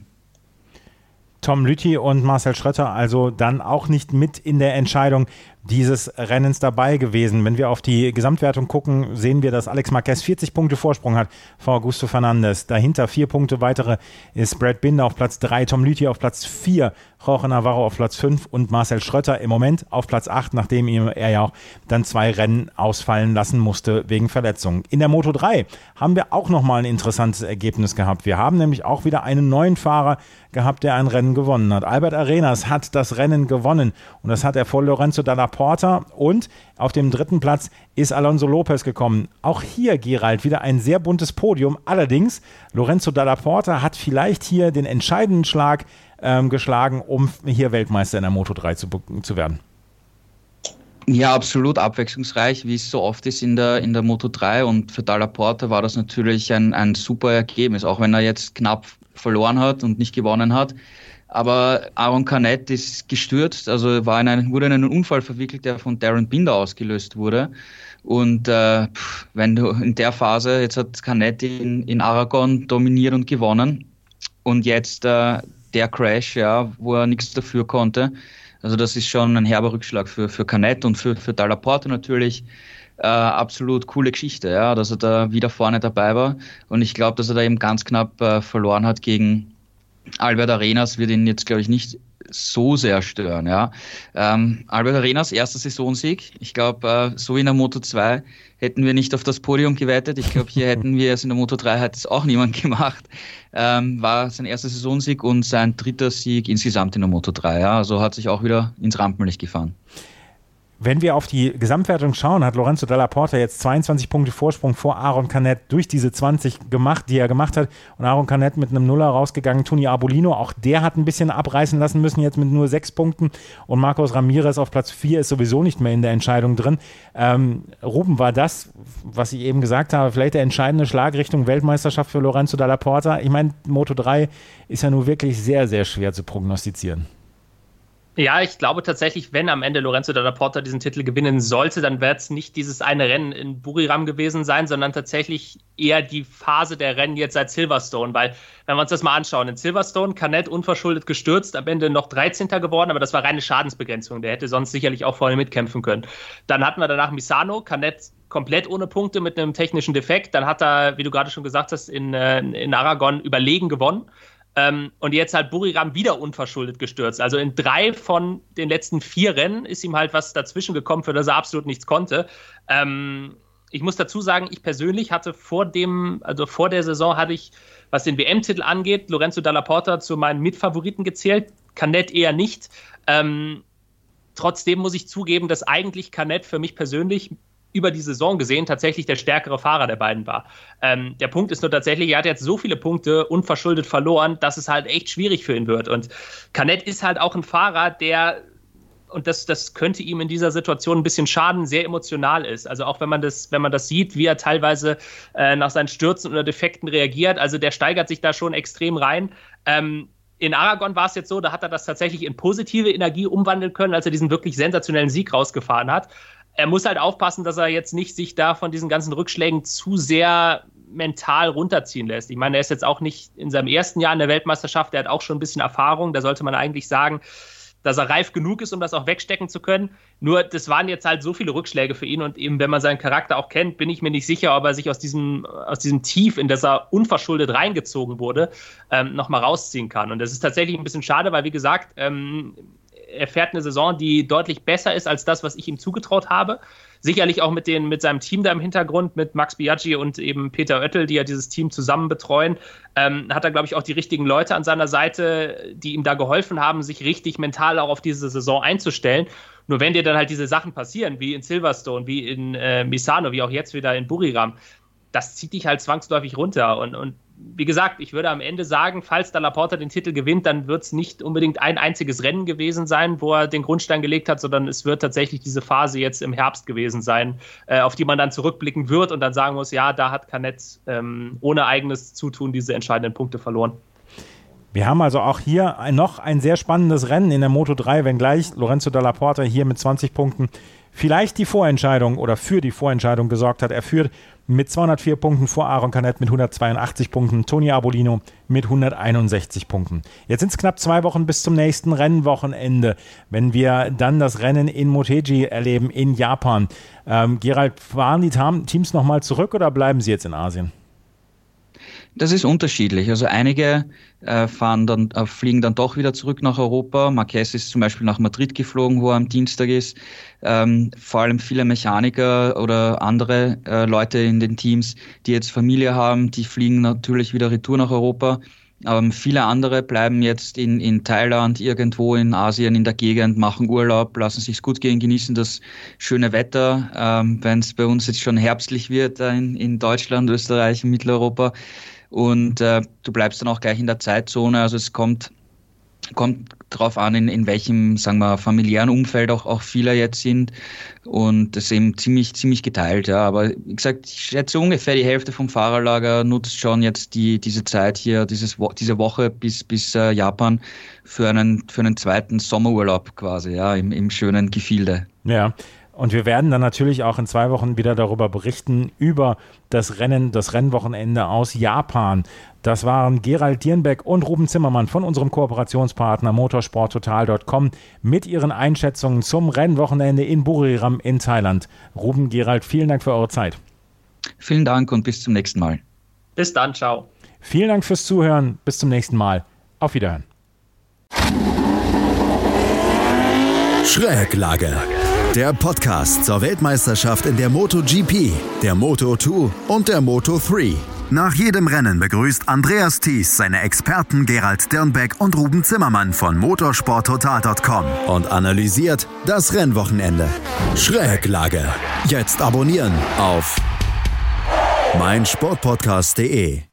Tom Lüthi und Marcel Schröter also dann auch nicht mit in der Entscheidung dieses Rennens dabei gewesen. Wenn wir auf die Gesamtwertung gucken, sehen wir, dass Alex Marquez 40 Punkte Vorsprung hat vor Augusto Fernandes. Dahinter vier Punkte weitere ist Brad Binder auf Platz 3, Tom Lüthi auf Platz 4, Jorge Navarro auf Platz 5 und Marcel Schröter im Moment auf Platz 8, nachdem er ja auch dann zwei Rennen ausfallen lassen musste wegen Verletzungen. In der Moto 3 haben wir auch nochmal ein interessantes Ergebnis gehabt. Wir haben nämlich auch wieder einen neuen Fahrer gehabt, der ein Rennen gewonnen hat. Albert Arenas hat das Rennen gewonnen und das hat er vor Lorenzo Dalla Porta und auf dem dritten Platz ist Alonso Lopez gekommen. Auch hier, Gerald, wieder ein sehr buntes Podium. Allerdings, Lorenzo Dalla Porta hat vielleicht hier den entscheidenden Schlag ähm, geschlagen, um hier Weltmeister in der Moto 3 zu, zu werden. Ja, absolut abwechslungsreich, wie es so oft ist in der, in der Moto 3. Und für Dalla Porta war das natürlich ein, ein super Ergebnis, auch wenn er jetzt knapp verloren hat und nicht gewonnen hat. Aber Aaron Canet ist gestürzt, also war in einen, wurde in einen Unfall verwickelt, der von Darren Binder ausgelöst wurde. Und äh, wenn du in der Phase, jetzt hat Canet in, in Aragon dominiert und gewonnen. Und jetzt äh, der Crash, ja, wo er nichts dafür konnte. Also das ist schon ein herber Rückschlag für, für Canet und für, für Dallaporte natürlich. Äh, absolut coole Geschichte, ja, dass er da wieder vorne dabei war. Und ich glaube, dass er da eben ganz knapp äh, verloren hat gegen Albert Arenas wird ihn jetzt, glaube ich, nicht so sehr stören. Ja. Ähm, Albert Arenas erster Saisonsieg. Ich glaube, äh, so wie in der Moto 2 hätten wir nicht auf das Podium gewettet. Ich glaube, hier hätten wir es in der Moto 3 hat es auch niemand gemacht. Ähm, war sein erster Saisonsieg und sein dritter Sieg insgesamt in der Moto 3. Ja. Also hat sich auch wieder ins Rampenlicht gefahren. Wenn wir auf die Gesamtwertung schauen, hat Lorenzo Dalla Porta jetzt 22 Punkte Vorsprung vor Aaron Canet durch diese 20 gemacht, die er gemacht hat. Und Aaron Canet mit einem Nuller rausgegangen. Toni Arbolino, auch der hat ein bisschen abreißen lassen müssen, jetzt mit nur sechs Punkten. Und Marcos Ramirez auf Platz 4 ist sowieso nicht mehr in der Entscheidung drin. Ähm, Ruben, war das, was ich eben gesagt habe, vielleicht der entscheidende Schlag Richtung Weltmeisterschaft für Lorenzo Dalla Porta? Ich meine, Moto 3 ist ja nur wirklich sehr, sehr schwer zu prognostizieren. Ja, ich glaube tatsächlich, wenn am Ende Lorenzo da Porta diesen Titel gewinnen sollte, dann wird es nicht dieses eine Rennen in Buriram gewesen sein, sondern tatsächlich eher die Phase der Rennen jetzt seit Silverstone, weil wenn wir uns das mal anschauen, in Silverstone, Canet unverschuldet gestürzt, am Ende noch 13. geworden, aber das war reine Schadensbegrenzung, der hätte sonst sicherlich auch vorne mitkämpfen können. Dann hatten wir danach Misano, Canet komplett ohne Punkte mit einem technischen Defekt, dann hat er, wie du gerade schon gesagt hast, in, äh, in Aragon überlegen gewonnen Ähm, und jetzt halt Buriram wieder unverschuldet gestürzt. Also in drei von den letzten vier Rennen ist ihm halt was dazwischen gekommen, für das er absolut nichts konnte. Ähm, ich muss dazu sagen, ich persönlich hatte vor dem, also vor der Saison hatte ich, was den WM-Titel angeht, Lorenzo Dalla Porta zu meinen Mitfavoriten gezählt. Canet eher nicht. Ähm, trotzdem muss ich zugeben, dass eigentlich Canet für mich persönlich über die Saison gesehen tatsächlich der stärkere Fahrer der beiden war. Ähm, der Punkt ist nur tatsächlich, er hat jetzt so viele Punkte unverschuldet verloren, dass es halt echt schwierig für ihn wird. Und Canet ist halt auch ein Fahrer, der und das, das könnte ihm in dieser Situation ein bisschen schaden, sehr emotional ist. Also auch wenn man das, wenn man das sieht, wie er teilweise äh, nach seinen Stürzen oder Defekten reagiert, also der steigert sich da schon extrem rein. Ähm, in Aragon war es jetzt so, da hat er das tatsächlich in positive Energie umwandeln können, als er diesen wirklich sensationellen Sieg rausgefahren hat. Er muss halt aufpassen, dass er jetzt nicht sich da von diesen ganzen Rückschlägen zu sehr mental runterziehen lässt. Ich meine, er ist jetzt auch nicht in seinem ersten Jahr in der Weltmeisterschaft, er hat auch schon ein bisschen Erfahrung, da sollte man eigentlich sagen, dass er reif genug ist, um das auch wegstecken zu können. Nur, das waren jetzt halt so viele Rückschläge für ihn und eben, wenn man seinen Charakter auch kennt, bin ich mir nicht sicher, ob er sich aus diesem, aus diesem Tief, in das er unverschuldet reingezogen wurde, ähm, nochmal rausziehen kann. Und das ist tatsächlich ein bisschen schade, weil, wie gesagt, ähm, er fährt eine Saison, die deutlich besser ist als das, was ich ihm zugetraut habe. Sicherlich auch mit, den, mit seinem Team da im Hintergrund, mit Max Biaggi und eben Peter Oettel, die ja dieses Team zusammen betreuen, ähm, hat er, glaube ich, auch die richtigen Leute an seiner Seite, die ihm da geholfen haben, sich richtig mental auch auf diese Saison einzustellen. Nur wenn dir dann halt diese Sachen passieren, wie in Silverstone, wie in äh, Misano, wie auch jetzt wieder in Buriram, das zieht dich halt zwangsläufig runter. Und, und wie gesagt, ich würde am Ende sagen, falls der Laporta den Titel gewinnt, dann wird es nicht unbedingt ein einziges Rennen gewesen sein, wo er den Grundstein gelegt hat, sondern es wird tatsächlich diese Phase jetzt im Herbst gewesen sein, äh, auf die man dann zurückblicken wird und dann sagen muss, ja, da hat Canet ähm, ohne eigenes Zutun diese entscheidenden Punkte verloren. Wir haben also auch hier noch ein sehr spannendes Rennen in der Moto 3, wenngleich Lorenzo Dalla Porta hier mit 20 Punkten vielleicht die Vorentscheidung oder für die Vorentscheidung gesorgt hat. Er führt mit 204 Punkten vor Aaron Canet mit 182 Punkten, Toni Abolino mit 161 Punkten. Jetzt sind es knapp zwei Wochen bis zum nächsten Rennwochenende, wenn wir dann das Rennen in Motegi erleben in Japan. Ähm, Gerald, fahren die Teams nochmal zurück oder bleiben sie jetzt in Asien? Das ist unterschiedlich. Also einige äh, fahren dann, äh, fliegen dann doch wieder zurück nach Europa. Marquez ist zum Beispiel nach Madrid geflogen, wo er am Dienstag ist. Ähm, vor allem viele Mechaniker oder andere äh, Leute in den Teams, die jetzt Familie haben, die fliegen natürlich wieder retour nach Europa. Ähm, viele andere bleiben jetzt in, in Thailand, irgendwo in Asien, in der Gegend, machen Urlaub, lassen sich's gut gehen, genießen das schöne Wetter. Ähm, Wenn es bei uns jetzt schon herbstlich wird in, in Deutschland, Österreich, Mitteleuropa, und äh, du bleibst dann auch gleich in der Zeitzone. Also es kommt kommt drauf an, in, in welchem, sagen wir, familiären Umfeld auch, auch viele jetzt sind. Und das ist eben ziemlich, ziemlich geteilt, ja. Aber wie gesagt, ich schätze ungefähr die Hälfte vom Fahrerlager nutzt schon jetzt die, diese Zeit hier, dieses, diese Woche bis, bis äh, Japan für einen, für einen zweiten Sommerurlaub quasi, ja, im, im schönen Gefilde. Ja. Und wir werden dann natürlich auch in zwei Wochen wieder darüber berichten, über das Rennen, das Rennwochenende aus Japan. Das waren Gerald Dierenbeck und Ruben Zimmermann von unserem Kooperationspartner motorsporttotal.com mit ihren Einschätzungen zum Rennwochenende in Buriram in Thailand. Ruben, Gerald, vielen Dank für eure Zeit. Vielen Dank und bis zum nächsten Mal. Bis dann, ciao. Vielen Dank fürs Zuhören. Bis zum nächsten Mal. Auf Wiederhören. Schräglage. Der Podcast zur Weltmeisterschaft in der MotoGP, der Moto2 und der Moto3. Nach jedem Rennen begrüßt Andreas Thies seine Experten Gerald Dirnbeck und Ruben Zimmermann von motorsporttotal.com und analysiert das Rennwochenende. Schräglage. Jetzt abonnieren auf meinsportpodcast.de.